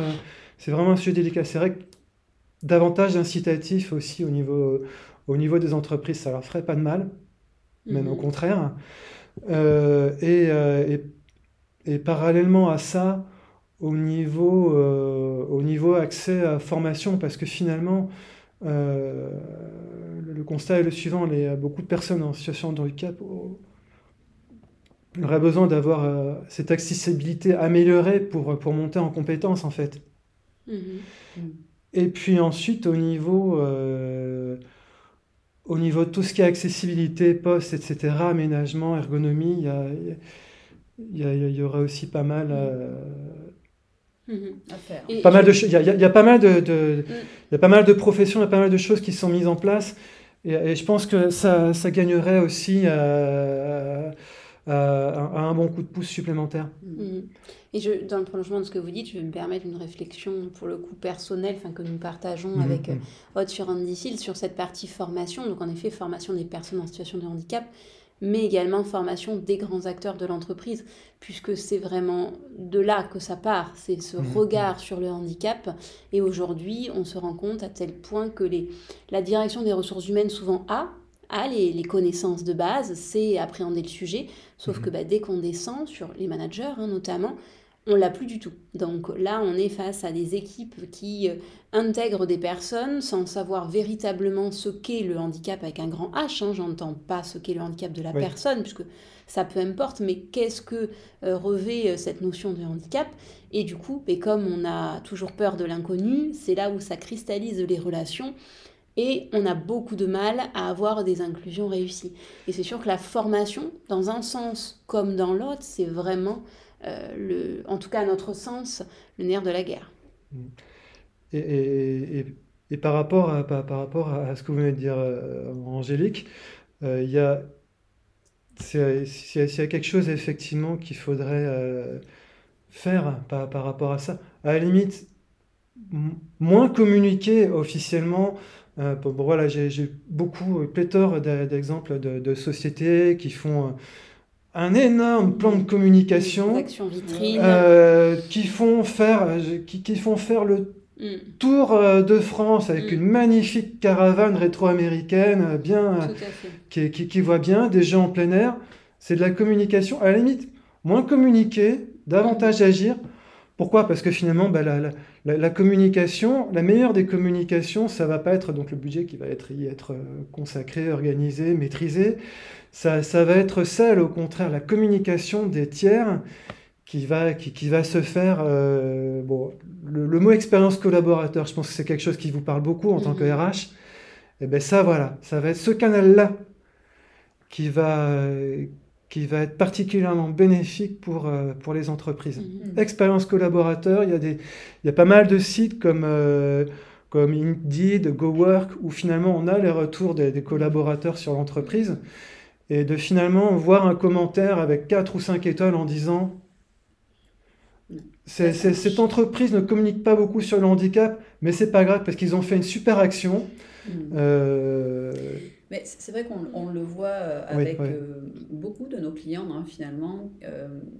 c'est vraiment un sujet délicat. C'est vrai que davantage d'incitatifs aussi au niveau, au niveau des entreprises, ça leur ferait pas de mal, même au mhm. contraire. Et, et, et, parallèlement à ça, au niveau, au niveau accès à formation, parce que finalement, euh, le constat est le suivant, les, beaucoup de personnes en situation de handicap auraient besoin d'avoir euh, cette accessibilité améliorée pour, pour monter en compétence en fait. Mm-hmm. Et puis ensuite au niveau, euh, au niveau de tout ce qui est accessibilité, poste, etc., aménagement, ergonomie, il y, y, y, aura aussi pas mal Mhm. Pas mal de il y, a, y, a pas mal de, de mm. y a pas mal de professions, il y a pas mal de choses qui sont mises en place et, je pense que ça, ça gagnerait aussi euh, un bon coup de pouce supplémentaire. Mm. Et je, dans le prolongement de ce que vous dites, je vais me permettre une réflexion pour le coup personnel enfin, que nous partageons mm, avec Haute sur Andicil sur cette partie formation. Donc en effet, formation des personnes en situation de handicap mais également formation des grands acteurs de l'entreprise, puisque c'est vraiment de là que ça part, c'est ce mmh. regard sur le handicap. Et aujourd'hui, on se rend compte à tel point que les, la direction des ressources humaines souvent a, a les, les connaissances de base, c'est appréhender le sujet, sauf mmh. que bah, dès qu'on descend sur les managers hein, notamment, on l'a plus du tout. Donc là, on est face à des équipes qui euh, intègrent des personnes sans savoir véritablement ce qu'est le handicap avec un grand H. Hein. J'entends pas ce qu'est le handicap de la personne, puisque ça peu importe, mais qu'est-ce que euh, revêt euh, cette notion de handicap? Et du coup, et comme on a toujours peur de l'inconnu, c'est là où ça cristallise les relations. Et on a beaucoup de mal à avoir des inclusions réussies. Et c'est sûr que la formation, dans un sens comme dans l'autre, c'est vraiment euh, le, en tout cas à notre sens, le nerf de la guerre. Et, et, par, rapport à, par, rapport à ce que vous venez de dire, euh, Angélique, euh, il y a s'il y, a quelque chose effectivement qu'il faudrait faire par, par, rapport à ça, à la limite, moins communiquer officiellement. Bon, voilà, j'ai beaucoup, pléthore d'exemples de, de, sociétés qui font un énorme plan de communication vitrine. Euh, qui font faire qui, font faire le mm. tour euh, de France avec mm. une magnifique caravane rétro-américaine, bien, qui, qui, voit bien, des gens en plein air. C'est de la communication. À la limite, moins communiquer, davantage agir. Pourquoi? Parce que finalement, bah, la, communication, la meilleure des communications, ça va pas être donc le budget qui va être, y être euh, consacré, organisé, maîtrisé. Ça, ça va être celle, au contraire, la communication des tiers qui va, qui, va se faire. Euh, bon, le, mot expérience collaborateur, je pense que c'est quelque chose qui vous parle beaucoup en tant que RH. Mhm. Et eh bien ça, voilà, ça va être ce canal-là qui va, qui va être particulièrement bénéfique pour, euh, pour les entreprises. Mhm. Expérience collaborateur, il y, a des, il y a pas mal de sites comme, euh, comme Indeed, GoWork, où finalement on a les retours des, des collaborateurs sur l'entreprise, et de finalement voir un commentaire avec 4 ou 5 étoiles en disant cette entreprise ne communique pas beaucoup sur le handicap, mais c'est pas grave parce qu'ils ont fait une super action. Mm. Euh, mais c'est vrai qu'on le voit euh, avec euh, beaucoup de nos clients, hein, finalement.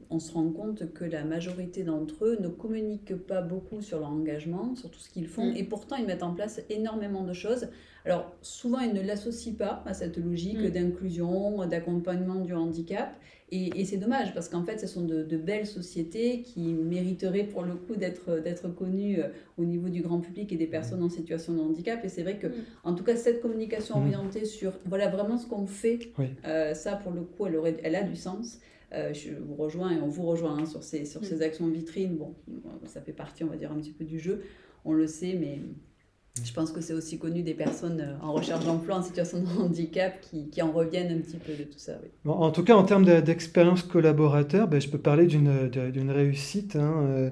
on se rend compte que la majorité d'entre eux ne communiquent pas beaucoup sur leur engagement, sur tout ce qu'ils font, mm. et pourtant ils mettent en place énormément de choses. Alors souvent ils ne l'associent pas à cette logique mm. d'inclusion, d'accompagnement du handicap. Et, c'est dommage parce qu'en fait, ce sont de, belles sociétés qui mériteraient pour le coup d'être connues euh, au niveau du grand public et des personnes en situation de handicap. Et c'est vrai que, mm. en tout cas, cette communication mm. orientée sur voilà vraiment ce qu'on fait, euh, ça pour le coup, elle, aurait, elle a du sens. Euh, je vous rejoins et on vous rejoint hein, sur, ces, sur mm. ces actions vitrines. Bon, ça fait partie, on va dire, un petit peu du jeu. On le sait, mais je pense que c'est aussi connu des personnes euh, en recherche d'emploi, en situation de handicap, qui, qui, en reviennent un petit peu de tout ça. Oui. en tout cas, en termes d'expérience collaborateur, ben, je peux parler d'une réussite. Hein, euh,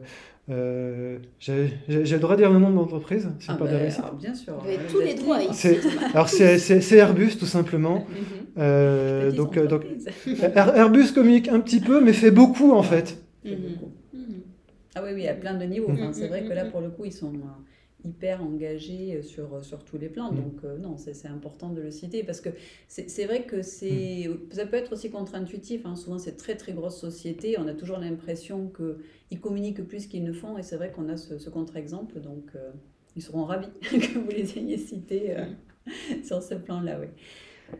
euh J'ai le droit de dire le nom de l'entreprise C'est ah pas de ben, réussite Bien sûr. Vous avez tous les droits ici. Alors, c'est Airbus, tout simplement. Mhm. euh, donc, donc, Airbus communique un petit peu, mais fait beaucoup, en fait. Mhm. Ah oui, oui, à plein de niveaux. Mhm. c'est vrai que là, pour le coup, ils sont hyper engagé euh, sur, euh, sur tous les plans. Mm. Donc euh, non, c'est important de le citer parce que c'est vrai que c'est mm. ça peut être aussi contre-intuitif. Hein. Souvent, c'est très très grosse société. On a toujours l'impression qu'ils communiquent plus qu'ils ne font et c'est vrai qu'on a ce, contre-exemple. Donc ils seront ravis que vous les ayez cités mm. sur ce plan-là. Oui.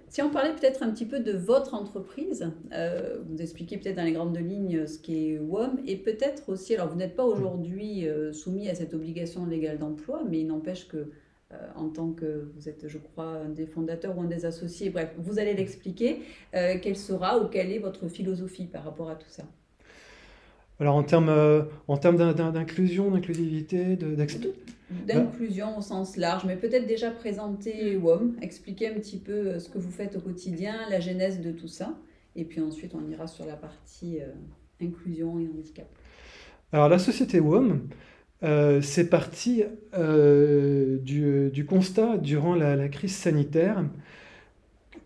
Si on parlait peut-être un petit peu de votre entreprise, euh, vous expliquez peut-être dans les grandes lignes ce qu'est WOM, et peut-être aussi, alors vous n'êtes pas aujourd'hui euh, soumis à cette obligation légale d'emploi, mais il n'empêche que euh, en tant que vous êtes, je crois, un des fondateurs ou un des associés, bref, vous allez l'expliquer, quelle sera ou quelle est votre philosophie par rapport à tout ça? Alors en termes, en termes d'inclusion, d'inclusivité, d'accès d'inclusion au sens large, mais peut-être déjà présenter WOM, expliquer un petit peu euh, ce que vous faites au quotidien, la genèse de tout ça, et puis ensuite on ira sur la partie euh, inclusion et handicap. Alors la société WOM, euh, c'est parti du, constat durant la, crise sanitaire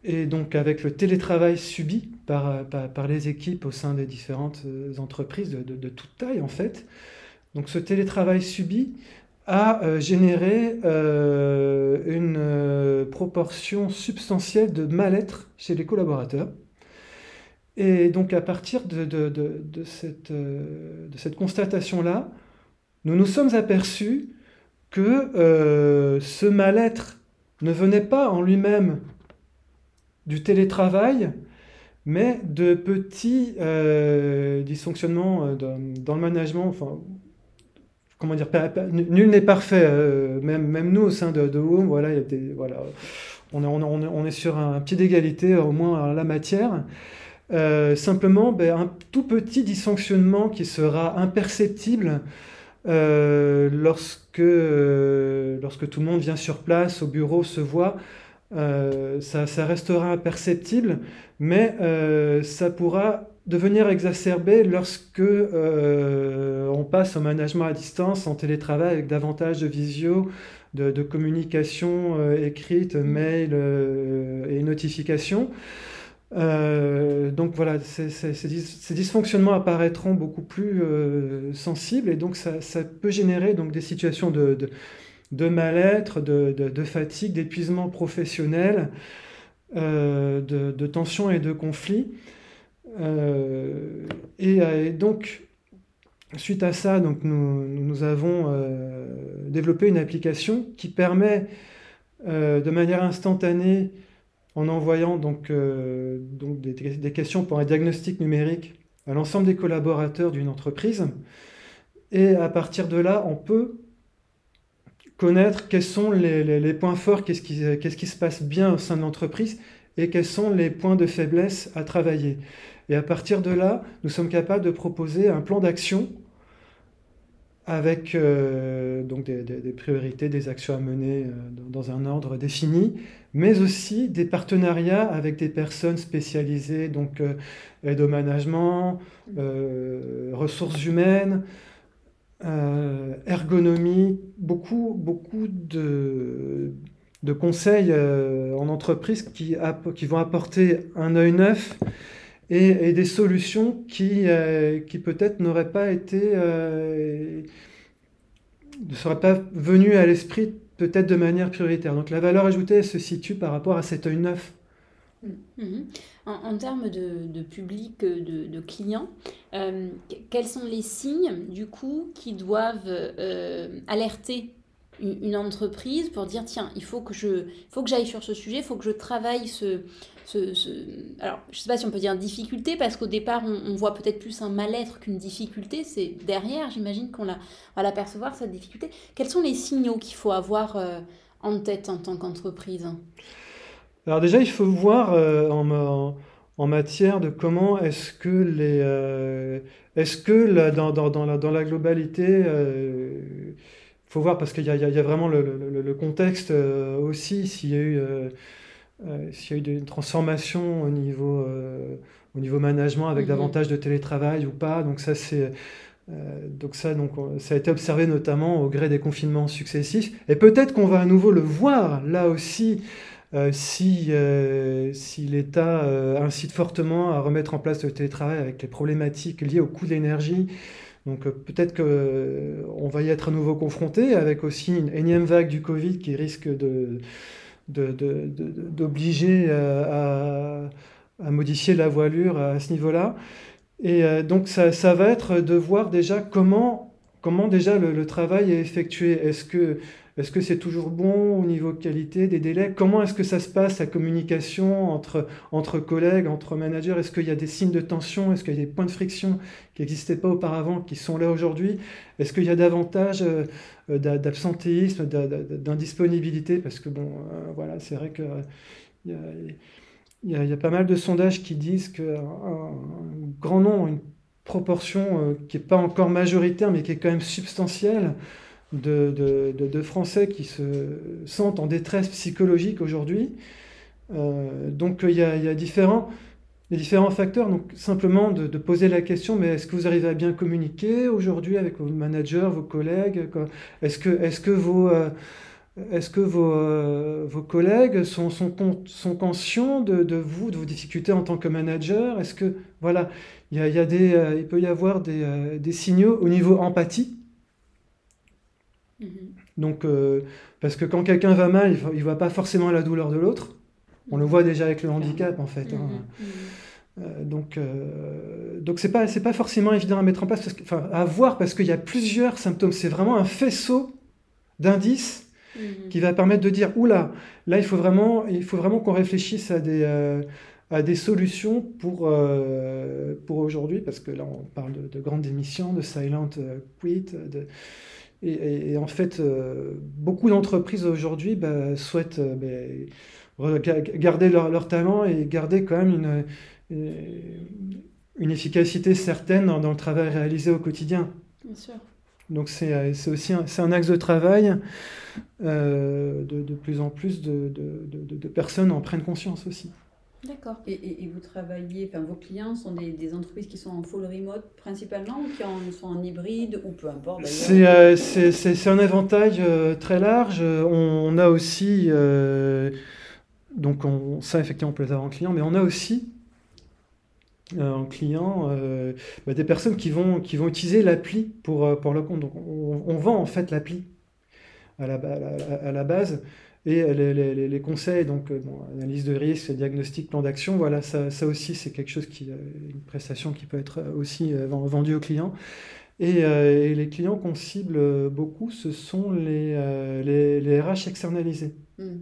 et donc avec le télétravail subi par, par, les équipes au sein des différentes entreprises de, toute taille en fait. Donc ce télétravail subi a euh, généré euh, une euh, proportion substantielle de mal-être chez les collaborateurs. Et donc à partir de, cette, cette constatation-là, nous nous sommes aperçus que ce mal-être ne venait pas en lui-même du télétravail, mais de petits dysfonctionnements dans, le management, enfin, comment dire, nul n'est parfait. Euh, même, même nous, au sein de, Home, voilà, y a des, voilà, on, est, on, on, est sur un pied d'égalité, au moins à la matière. Euh, simplement, ben, un tout petit dysfonctionnement qui sera imperceptible euh, lorsque, lorsque tout le monde vient sur place, au bureau, se voit. Ça, ça, restera imperceptible, mais ça pourra devenir exacerbé lorsque euh, on passe au management à distance, en télétravail, avec davantage de visio, de, communication euh, écrite, mm. mail euh, et notification. donc voilà, ces, dysfonctionnements apparaîtront beaucoup plus sensibles et donc ça, peut générer donc des situations de, de mal-être, de, fatigue, d'épuisement professionnel, de, tension et de conflit. Euh, euh, et, donc, suite à ça, nous, avons euh, développé une application qui permet euh, de manière instantanée, en envoyant donc, euh, des, questions pour un diagnostic numérique à l'ensemble des collaborateurs d'une entreprise. Et à partir de là, on peut connaître quels sont les, points forts, qu'est-ce qui, se passe bien au sein de l'entreprise et quels sont les points de faiblesse à travailler. Et à partir de là, nous sommes capables de proposer un plan d'action avec euh, des, priorités, des actions à mener euh, dans, un ordre défini, mais aussi des partenariats avec des personnes spécialisées, donc euh, aide au management, ressources humaines, euh, ergonomie, beaucoup, beaucoup de, de conseils en entreprise qui, qui vont apporter un œil neuf et, des solutions qui, euh, qui peut-être n'auraient pas été, euh, ne seraient pas venues à l'esprit peut-être de manière prioritaire. Donc la valeur ajoutée se situe par rapport à cet œil neuf. Mmh. En, termes de, public, de, de clients, euh, quels sont les signes du coup qui doivent euh, alerter une entreprise pour dire tiens il faut que je faut que j'aille sur ce sujet il faut que je travaille ce, ce, alors je sais pas si on peut dire difficulté parce qu'au départ on, voit peut-être plus un mal-être qu'une difficulté c'est derrière j'imagine qu'on la, va l'apercevoir cette difficulté. Quels sont les signaux qu'il faut avoir euh, en tête en tant qu'entreprise? Alors déjà il faut voir euh, en, en, en, matière de comment est-ce que les euh, est-ce que la, dans, dans, dans, la, dans la globalité euh, faut voir parce qu'il y, y, y, a vraiment le, le, le contexte aussi, s'il y a eu, s'il y a eu une transformation au niveau, au niveau management avec mmh. davantage de télétravail ou pas. Donc ça, c'est... donc ça, donc, ça a été observé notamment au gré des confinements successifs. Et peut-être qu'on va à nouveau le voir là aussi euh, si, euh, si l'État euh, incite fortement à remettre en place le télétravail avec les problématiques liées au coût de l'énergie. Donc peut-être qu'on va y être à nouveau confronté avec aussi une énième vague du Covid qui risque de, d'obliger à, modifier la voilure à ce niveau-là. Et donc ça, ça, va être de voir déjà comment, comment déjà le, le travail est effectué. Est-ce que est-ce que c'est toujours bon au niveau qualité des délais? Comment est-ce que ça se passe, la communication entre, entre collègues, entre managers? Est-ce qu'il y a des signes de tension? Est-ce qu'il y a des points de friction qui n'existaient pas auparavant, qui sont là aujourd'hui? Est-ce qu'il y a davantage euh, d'absentéisme, d'indisponibilité? Parce que, bon, euh, voilà, c'est vrai que... Euh, y a, pas mal de sondages qui disent qu'un grand nombre, une proportion qui n'est pas encore majoritaire, mais qui est quand même substantielle, de, Français qui se sentent en détresse psychologique aujourd'hui. Euh, donc il y, a, différents, a différents facteurs. Donc simplement de, poser la question, mais est-ce que vous arrivez à bien communiquer aujourd'hui avec vos managers, vos collègues? Est-ce que, est que vos... Euh, est-ce que vos, euh, vos, collègues sont, sont, sont conscients de, de, vous, de vos difficultés en tant que manager? Est-ce que voilà, il, y a, y a des, euh, il peut y avoir des, euh, des signaux au niveau empathie Mmh. Donc, euh, parce que quand quelqu'un va mal, il ne voit pas forcément la douleur de l'autre. On le voit déjà avec le handicap, en fait. Hein. Mmh. Euh, donc, euh, donc c'est pas c'est pas forcément évident à mettre en place, parce que, enfin, à voir parce qu'il y a plusieurs symptômes. C'est vraiment un faisceau d'indices mmh. qui va permettre de dire oula, là il faut vraiment il faut vraiment qu'on réfléchisse à des euh, à des solutions pour, euh, pour aujourd'hui, parce que là on parle de, de grandes émissions, de silent quit, de, et, et, et, en fait, euh, beaucoup d'entreprises aujourd'hui bah, souhaitent euh, bah, garder leur, leur, talent et garder quand même une, une, une efficacité certaine dans, dans, le travail réalisé au quotidien. Bien sûr. Donc c'est euh, aussi un, un, axe de travail euh, de, de, plus en plus de, de, personnes en prennent conscience aussi. D'accord. Et, et, et, vous travaillez, enfin vos clients sont des, des, entreprises qui sont en full remote principalement ou qui en, sont en hybride ou peu importe d'ailleurs C'est euh, un éventail euh, très large. On, on a aussi, euh, donc on, ça effectivement on peut les avoir en client, mais on a aussi euh, en client euh, bah, des personnes qui vont, qui vont utiliser l'appli pour, pour le compte. Donc on, on vend en fait l'appli à la, à, la, à la base. Et les, les, les, conseils, donc euh, bon, analyse de risque, diagnostic, plan d'action, voilà, ça, ça aussi c'est quelque chose qui, une prestation qui peut être aussi vendue au client. Et, et, les clients qu'on cible beaucoup, ce sont les, les, les, RH externalisés. Mmh.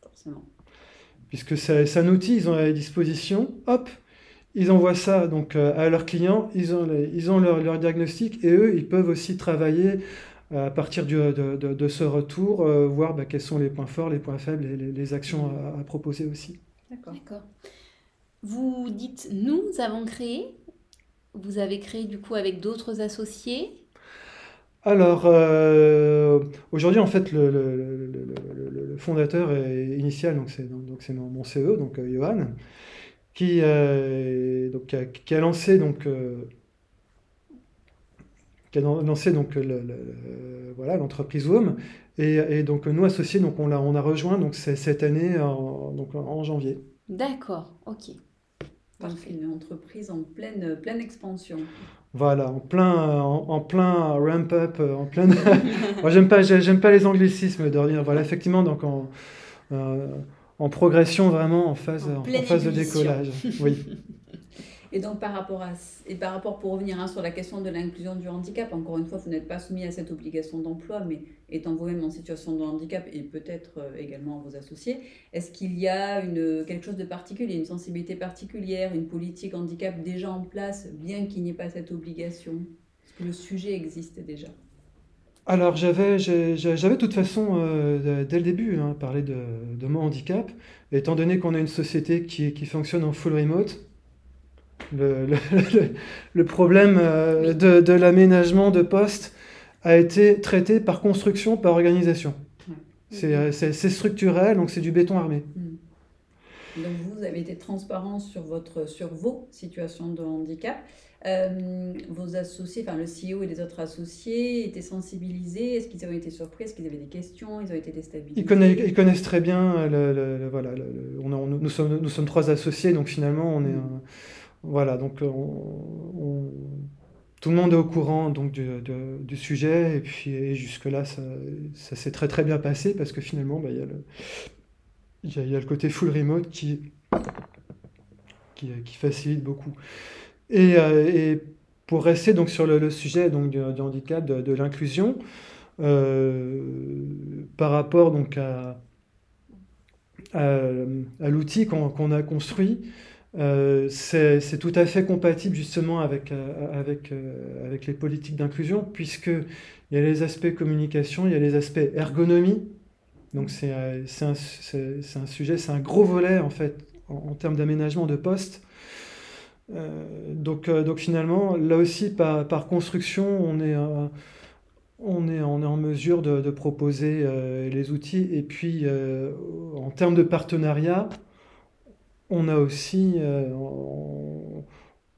Forcément. Puisque c'est un outil, ils ont à la disposition, hop, ils envoient ça donc euh, à leurs clients, ils ont, ils ont leur, leur, diagnostic et eux, ils peuvent aussi travailler euh, à partir du, de, de, de, ce retour, euh, voir bah, quels sont les points forts, les points faibles et les, les actions à, à, proposer aussi. D'accord. Vous dites nous avons créé, vous avez créé du coup avec d'autres associés alors, euh, aujourd'hui, en fait, le, le, le, le, fondateur est initial, donc c'est donc mon, mon, CE, donc euh, Johan, qui, euh, donc, qui, a, qui, a, lancé donc euh, qui a lancé donc voilà l'entreprise Home et, et, donc nous associés donc on l'a on a rejoint donc cette année en, donc en janvier. D'accord, ok. Parfait. Une entreprise en pleine pleine expansion. Voilà, en plein, en, en plein ramp-up, en plein. Moi, j'aime pas, j'aime pas les anglicismes d'ordinaire. Voilà, effectivement, donc en, euh, en progression vraiment en phase, en, en phase de décollage. Oui. Et donc par rapport à et par rapport pour revenir hein, sur la question de l'inclusion du handicap, encore une fois, vous n'êtes pas soumis à cette obligation d'emploi, mais étant vous-même en situation de handicap et peut-être euh, également vos associés, est-ce qu'il y a quelque chose de particulier, une sensibilité particulière, une politique handicap déjà en place, bien qu'il n'y ait pas cette obligation? Est-ce que le sujet existe déjà? Alors j'avais, de toute façon, euh, dès le début, hein, parlé de, mon handicap, étant donné qu'on a une société qui fonctionne en full remote, le, le, le problème euh, de, de l'aménagement de postes a été traité par construction, par organisation. C'est structurel, donc c'est du béton armé. Mm. Donc vous avez été transparent sur, votre, sur vos situations de handicap. Euh, vos associés, enfin le CEO et les autres associés étaient sensibilisés Est-ce qu'ils ont été surpris? Est-ce qu'ils avaient des questions? Ils ont été déstabilisés? Ils connaissent, ils connaissent très bien. Le, le, voilà, on, on, nous, sommes, nous sommes trois associés, donc finalement on est... Un, voilà, donc euh, tout le monde est au courant donc du, de, du sujet et puis jusque-là ça, ça s'est très très bien passé parce que finalement bah, il y, y, y, a le côté full remote qui, qui, facilite beaucoup. Et, euh, et, pour rester donc sur le, le sujet donc du, handicap, de, l'inclusion, euh, par rapport donc à, à, l'outil qu'on qu a construit, euh, c'est tout à fait compatible justement avec, euh, euh, les politiques d'inclusion, puisqu'il y a les aspects communication, il y a les aspects ergonomie. Donc c'est un, sujet, c'est un gros volet en fait en, termes d'aménagement de postes. Euh, donc, finalement, là aussi, par, construction, on est, en mesure de proposer les outils. Et puis, en termes de partenariat, on a aussi, euh, on,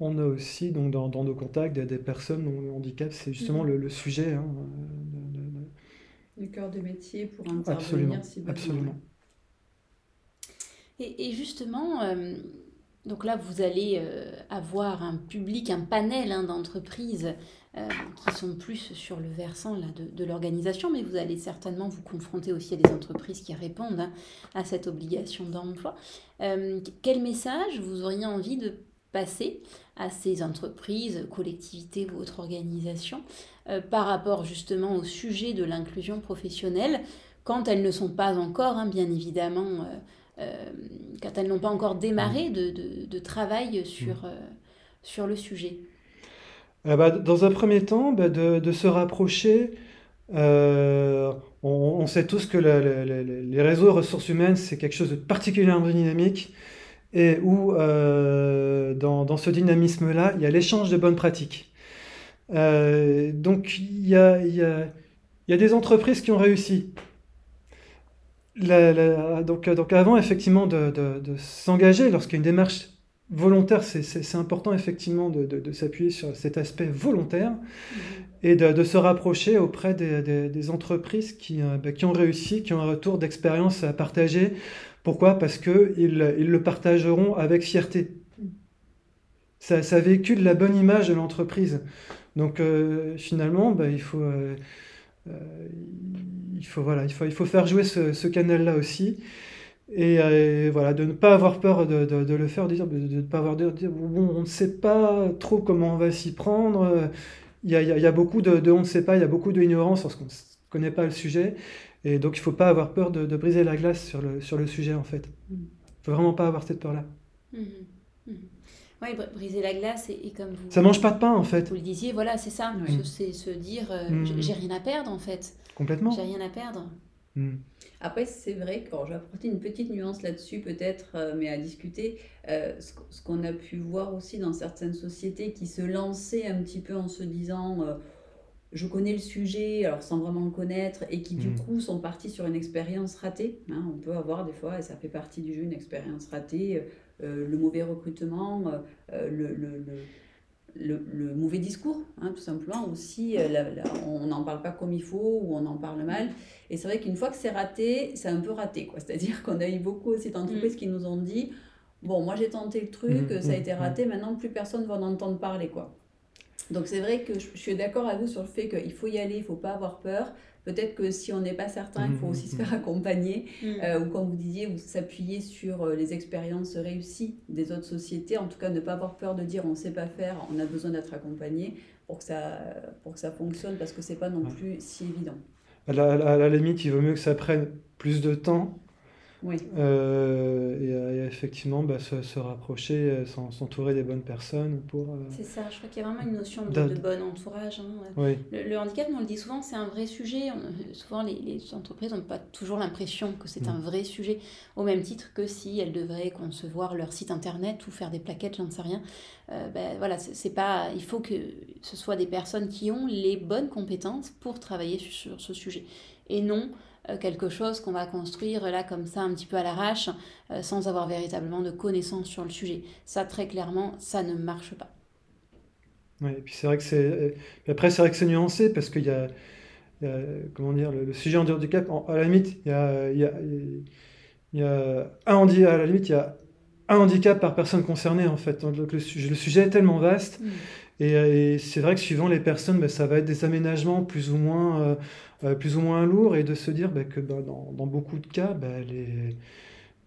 on, a aussi donc dans, dans nos contacts des, des, personnes dont le handicap, c'est justement mmh. le, le, sujet. Hein, de, de, le cœur de métier pour intervenir absolument, si besoin. Absolument. Et, et justement, euh, donc là, vous allez euh, avoir un public, un panel hein, d'entreprises euh, qui sont plus sur le versant là, de, de l'organisation, mais vous allez certainement vous confronter aussi à des entreprises qui répondent hein, à cette obligation d'emploi. Euh, quel message vous auriez envie de passer à ces entreprises, collectivités ou autres organisations euh, par rapport justement au sujet de l'inclusion professionnelle quand elles ne sont pas encore, hein, bien évidemment, quand elles n'ont pas encore démarré de, de, de travail sur, sur le sujet? Euh, bah, Dans un premier temps, bah, de, se rapprocher. Euh, on, sait tous que les réseaux ressources humaines, c'est quelque chose de particulièrement dynamique et où, euh, dans, ce dynamisme-là, il y a l'échange de bonnes pratiques. Donc, il y a, des entreprises qui ont réussi. Donc, avant, effectivement, de, de s'engager lorsqu'il y a une démarche volontaire, c'est important effectivement de, de, de s'appuyer sur cet aspect volontaire mmh. et de, de, se rapprocher auprès des, des, des entreprises qui, euh, bah, qui, ont réussi, qui ont un retour d'expérience à partager. Pourquoi? Parce qu'ils ils le partageront avec fierté. Ça, ça, véhicule la bonne image de l'entreprise. Donc euh, finalement, bah, il, faut, euh, il, faut, voilà, il, faut, il faut faire jouer ce, ce canal-là aussi. Et, voilà, de ne pas avoir peur de, de, le faire, de, de ne pas avoir de dire bon, on ne sait pas trop comment on va s'y prendre. Il y, a, il y a, beaucoup de, on ne sait pas, il y a beaucoup d'ignorance parce qu'on ne connaît pas le sujet. Et donc il ne faut pas avoir peur de, briser la glace sur le, sur le sujet en fait. Il ne faut vraiment pas avoir cette peur-là. Mmh. Mmh. Oui, briser la glace et, comme vous. Ça mange pas de pain en fait. Vous le disiez, voilà, c'est ça. C'est se dire, euh, mmh. j'ai rien à perdre en fait. Complètement. J'ai rien à perdre. Après, c'est vrai que je vais apporter une petite nuance là-dessus, peut-être, euh, mais à discuter. Euh, ce, qu'on a pu voir aussi dans certaines sociétés qui se lançaient un petit peu en se disant euh, je connais le sujet, alors sans vraiment le connaître, et qui du mm. coup sont partis sur une expérience ratée. Hein. on peut avoir des fois, et ça fait partie du jeu, une expérience ratée, le mauvais recrutement, le, le le, mauvais discours, hein, tout simplement. Aussi, euh, on n'en parle pas comme il faut ou on en parle mal. Et c'est vrai qu'une fois que c'est raté, c'est un peu raté. quoi. C'est-à-dire qu'on a eu beaucoup aussi d'entreprises mm. qui nous ont dit Bon, moi j'ai tenté le truc, mm, ça a mm, été raté, maintenant plus personne va en entendre parler. quoi. Donc c'est vrai que je, suis d'accord avec vous sur le fait qu'il faut y aller, il ne faut pas avoir peur. Peut-être que si on n'est pas certain, il faut mmh, aussi mmh, se faire mmh. accompagner. Euh, ou comme vous disiez, vous s'appuyer sur euh, les expériences réussies des autres sociétés. En tout cas, ne pas avoir peur de dire on ne sait pas faire, on a besoin d'être accompagné pour que, ça, pour que ça fonctionne parce que ce n'est pas non plus si évident. À la, à la, limite, il vaut mieux que ça prenne plus de temps oui. Euh, et, effectivement, bah, se, rapprocher, euh, s'entourer des bonnes personnes pour. Euh, c'est ça, je crois qu'il y a vraiment une notion de, bon entourage. Hein, le, handicap, on le dit souvent, c'est un vrai sujet. souvent, les, entreprises n'ont pas toujours l'impression que c'est un mm. vrai sujet, au même titre que si elles devraient concevoir leur site internet ou faire des plaquettes, j'en sais rien. ben, voilà, c'est pas. Il faut que ce soit des personnes qui ont les bonnes compétences pour travailler sur ce sujet. Et non euh, quelque chose qu'on va construire là comme ça un petit peu à l'arrache euh, sans avoir véritablement de connaissances sur le sujet. Ça très clairement, ça ne marche pas. Oui, et puis c'est vrai que c'est après c'est vrai que c'est nuancé parce qu'il y, a, comment dire le, sujet de handicap à la limite il y a, il y a, il y a un à la limite il y a un handicap par personne concernée en fait. Donc, le, sujet est tellement vaste. Mm. Et, c'est vrai que suivant les personnes, ben, ça va être des aménagements plus ou moins euh, euh, plus ou moins lourd et de se dire bah, que bah, dans, dans, beaucoup de cas, les,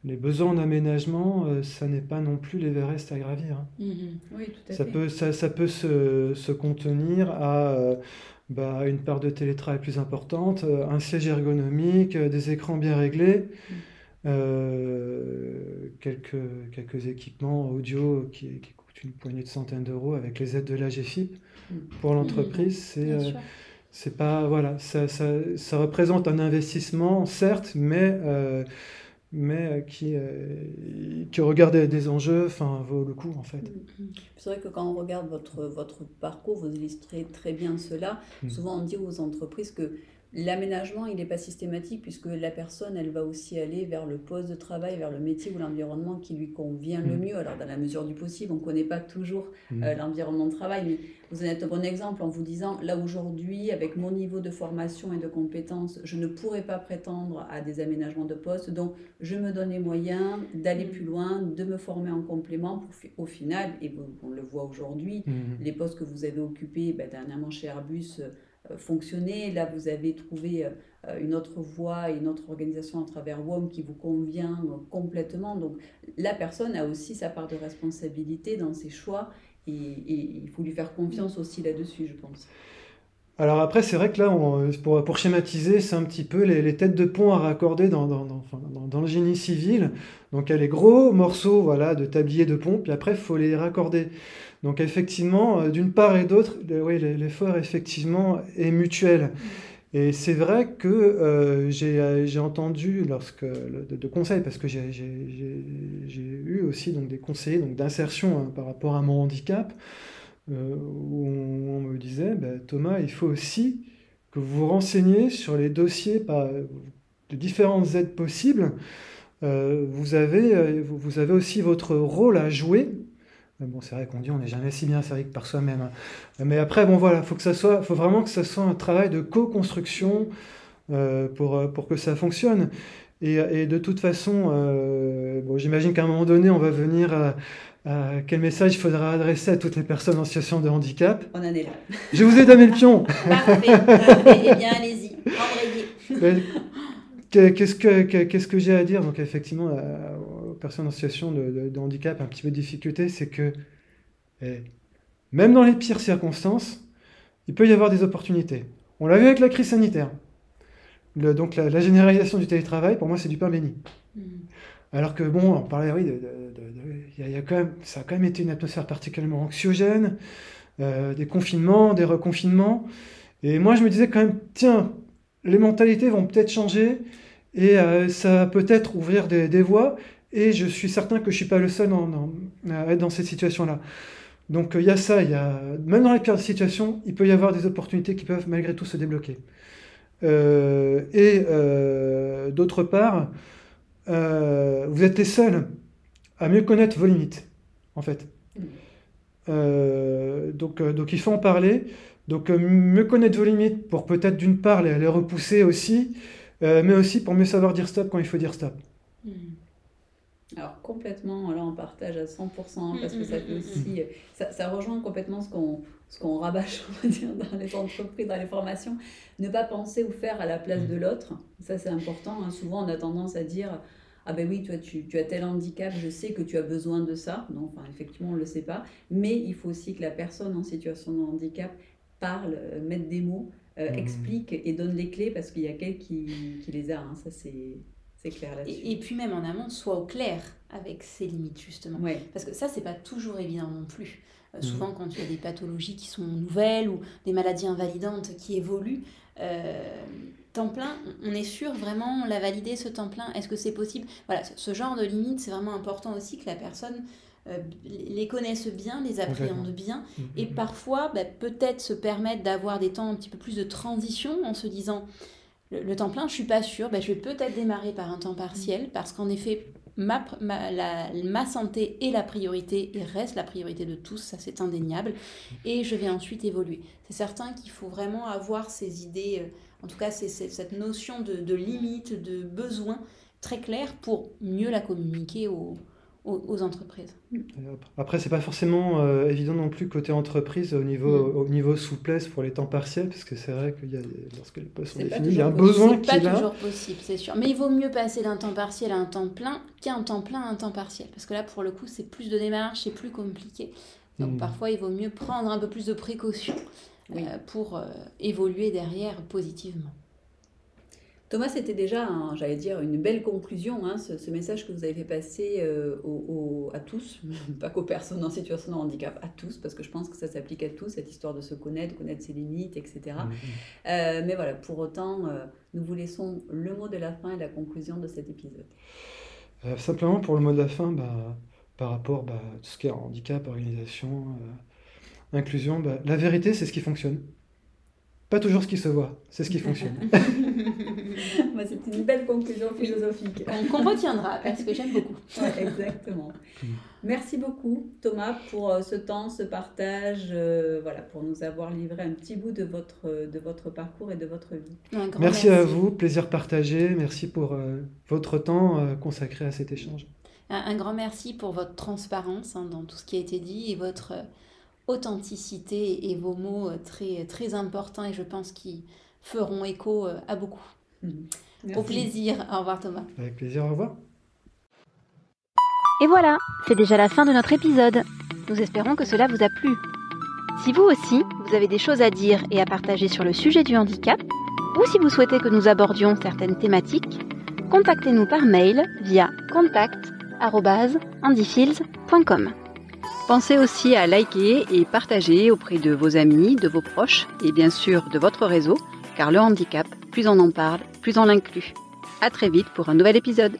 les, besoins en aménagement, euh, ça n'est pas non plus l'Everest à gravir. Hein. Oui, tout à ça fait. Peut, ça, ça peut se, se, contenir à euh, bah, une part de télétravail plus importante, un siège ergonomique, des écrans bien réglés. Mm. quelques, quelques équipements audio qui, qui, une poignée de centaines d'euros avec les aides de la GFIP. Mm. Pour l'entreprise, mm-hmm. c'est c'est pas voilà, ça, ça, ça, représente un investissement certes, mais euh, mais qui, euh, qui regarde des enjeux, enfin vaut le coup en fait. C'est vrai que quand on regarde votre, votre parcours, vous illustrez très bien cela. Mm. Souvent on dit aux entreprises que L'aménagement, il n'est pas systématique puisque la personne, elle va aussi aller vers le poste de travail, vers le métier ou l'environnement qui lui convient le mm. mieux. Alors, dans la mesure du possible, on ne connaît pas toujours mm. euh, l'environnement de travail, mais vous en êtes un bon exemple en vous disant, là aujourd'hui, avec mon niveau de formation et de compétences, je ne pourrais pas prétendre à des aménagements de poste, donc je me donne les moyens d'aller mm. plus loin, de me former en complément pour, au final, et on le voit aujourd'hui, les postes que vous avez occupés ben, dernièrement chez Airbus, euh, fonctionner. Là, vous avez trouvé euh, une autre voie, une autre organisation à travers WOM qui vous convient euh, complètement. Donc, la personne a aussi sa part de responsabilité dans ses choix et, il faut lui faire confiance aussi là-dessus, je pense. Alors après, c'est vrai que là, pour, pour, schématiser, c'est un petit peu les, têtes de pont à raccorder dans, dans, dans, dans, le génie civil. Donc il y a les gros morceaux voilà, de tablier de pont, puis après, il faut les raccorder. Donc effectivement, euh, d'une part et d'autre, oui, l'effort effectivement est mutuel. Et c'est vrai que euh, euh, j'ai entendu lorsque de, conseils, parce que j'ai eu aussi donc, des conseillers d'insertion hein, par rapport à mon handicap, où on, me disait, bah, Thomas, il faut aussi que vous vous renseigniez sur les dossiers par, de différentes aides possibles. vous, avez, vous avez aussi votre rôle à jouer Bon, c'est vrai qu'on dit on n'est jamais si bien servi que par soi-même. Hein. Mais après, bon voilà, faut que ça soit, faut vraiment que ça soit un travail de co-construction euh, pour, euh, pour que ça fonctionne. Et, et de toute façon, euh, bon, j'imagine qu'à un moment donné, on va venir à, quel message il faudra adresser à toutes les personnes en situation de handicap. On en est là. Je vous ai donné le pion. parfait, parfait. Eh bien, allez-y. Qu'est-ce que, qu'est-ce que j'ai à dire Donc effectivement, aux personnes en situation de, handicap, un petit peu de difficulté, c'est que eh, même dans les pires circonstances, il peut y avoir des opportunités. On l'a vu avec la crise sanitaire. donc la, généralisation du télétravail, pour moi, c'est du pain béni. Hmm. Alors que bon, on parlait, oui, y a, quand même, ça a quand même été une atmosphère particulièrement anxiogène, euh, des confinements, des reconfinements. Et moi, je me disais quand même, tiens, les mentalités vont peut-être changer et euh, ça va peut-être ouvrir des, voies. Et je suis certain que je ne suis pas le seul à être dans cette situation-là. Donc il y a ça, il y a, même dans les pires situations, il peut y avoir des opportunités qui peuvent malgré tout se débloquer. Euh, et euh, d'autre part, vous êtes les seuls à mieux connaître vos limites, en fait. donc, donc il faut en parler. Donc mieux connaître vos limites pour peut-être d'une part les, repousser aussi, euh, mais aussi pour mieux savoir dire stop quand il faut dire stop. Hmm. Alors complètement, là on partage à 100% hein, parce que ça fait aussi, ça, rejoint complètement ce qu'on ce qu'on rabâche, on va dire, dans les entreprises, dans les formations, ne pas penser ou faire à la place de l'autre. Ça c'est important. Hein. Souvent on a tendance à dire ah ben oui, toi tu, tu, as tel handicap, je sais que tu as besoin de ça. Non, enfin effectivement on ne le sait pas, mais il faut aussi que la personne en situation de handicap parle, euh, mette des mots euh, mmh. explique et donne les clés parce qu'il y a quelqu'un qui, qui, les a. Hein. Ça, c'est clair là-dessus. Et, puis même en amont, soit au clair avec ses limites, justement. Parce que ça, c'est pas toujours évident non plus. Euh, mmh. Souvent, quand il y a des pathologies qui sont nouvelles ou des maladies invalidantes qui évoluent, euh, temps plein, on est sûr vraiment, on l'a validé ce temps plein, est-ce que c'est possible? Voilà, ce genre de limite, c'est vraiment important aussi que la personne euh, les connaissent bien, les appréhendent bien, mm, mm, et mm. parfois bah, peut-être se permettre d'avoir des temps un petit peu plus de transition en se disant le, temps plein, je suis pas sûre, bah, je vais peut-être démarrer par un temps partiel parce qu'en effet, ma, ma, santé est la priorité et reste la priorité de tous, ça c'est indéniable, et je vais ensuite évoluer. C'est certain qu'il faut vraiment avoir ces idées, euh, en tout cas c'est cette notion de, de limite, de besoin très claire pour mieux la communiquer aux, aux, entreprises. Après, c'est pas forcément euh, évident non plus côté entreprise au niveau, mm. au niveau souplesse pour les temps partiels, parce que c'est vrai qu'il y a, lorsque les postes sont définis, il y a un besoin qui est là. C'est pas toujours possible, c'est sûr. Mais il vaut mieux passer d'un temps partiel à un temps plein qu'un temps plein à un temps partiel, parce que là, pour le coup, c'est plus de démarches, c'est plus compliqué. Donc mm. parfois, il vaut mieux prendre un peu plus de précautions euh, pour euh, évoluer derrière positivement. Thomas, c'était déjà, j'allais dire, une belle conclusion, hein, ce, message que vous avez fait passer euh, à tous, pas qu'aux personnes en situation de handicap, à tous, parce que je pense que ça s'applique à tous, cette histoire de se connaître, connaître ses limites, etc. Mm-hmm. Euh, mais voilà, pour autant, euh, nous vous laissons le mot de la fin et la conclusion de cet épisode. simplement pour le mot de la fin, bah, par rapport bah, à tout ce qui est handicap, organisation, inclusion, bah, la vérité, c'est ce qui fonctionne pas toujours ce qui se voit, c'est ce qui fonctionne. c'est une belle conclusion philosophique. Qu'on retiendra, parce que j'aime beaucoup. exactement. Merci beaucoup, Thomas, pour euh, ce temps, ce partage, euh, voilà, pour nous avoir livré un petit bout de votre, de votre parcours et de votre vie. Merci, à vous, plaisir partagé. Merci pour euh, votre temps consacré à cet échange. Un, grand merci pour votre transparence hein, dans tout ce qui a été dit et votre authenticité et vos mots très, très importants et je pense qu'ils feront écho à beaucoup. Mhm. Au plaisir. Au revoir Thomas. Avec plaisir, au revoir. Et voilà, c'est déjà la fin de notre épisode. Nous espérons que cela vous a plu. Si vous aussi, vous avez des choses à dire et à partager sur le sujet du handicap, ou si vous souhaitez que nous abordions certaines thématiques, contactez-nous par mail via contact.handifields.com. Pensez aussi à liker et partager auprès de vos amis, de vos proches et bien sûr de votre réseau, car le handicap, plus on en parle, plus on l'inclut. À très vite pour un nouvel épisode.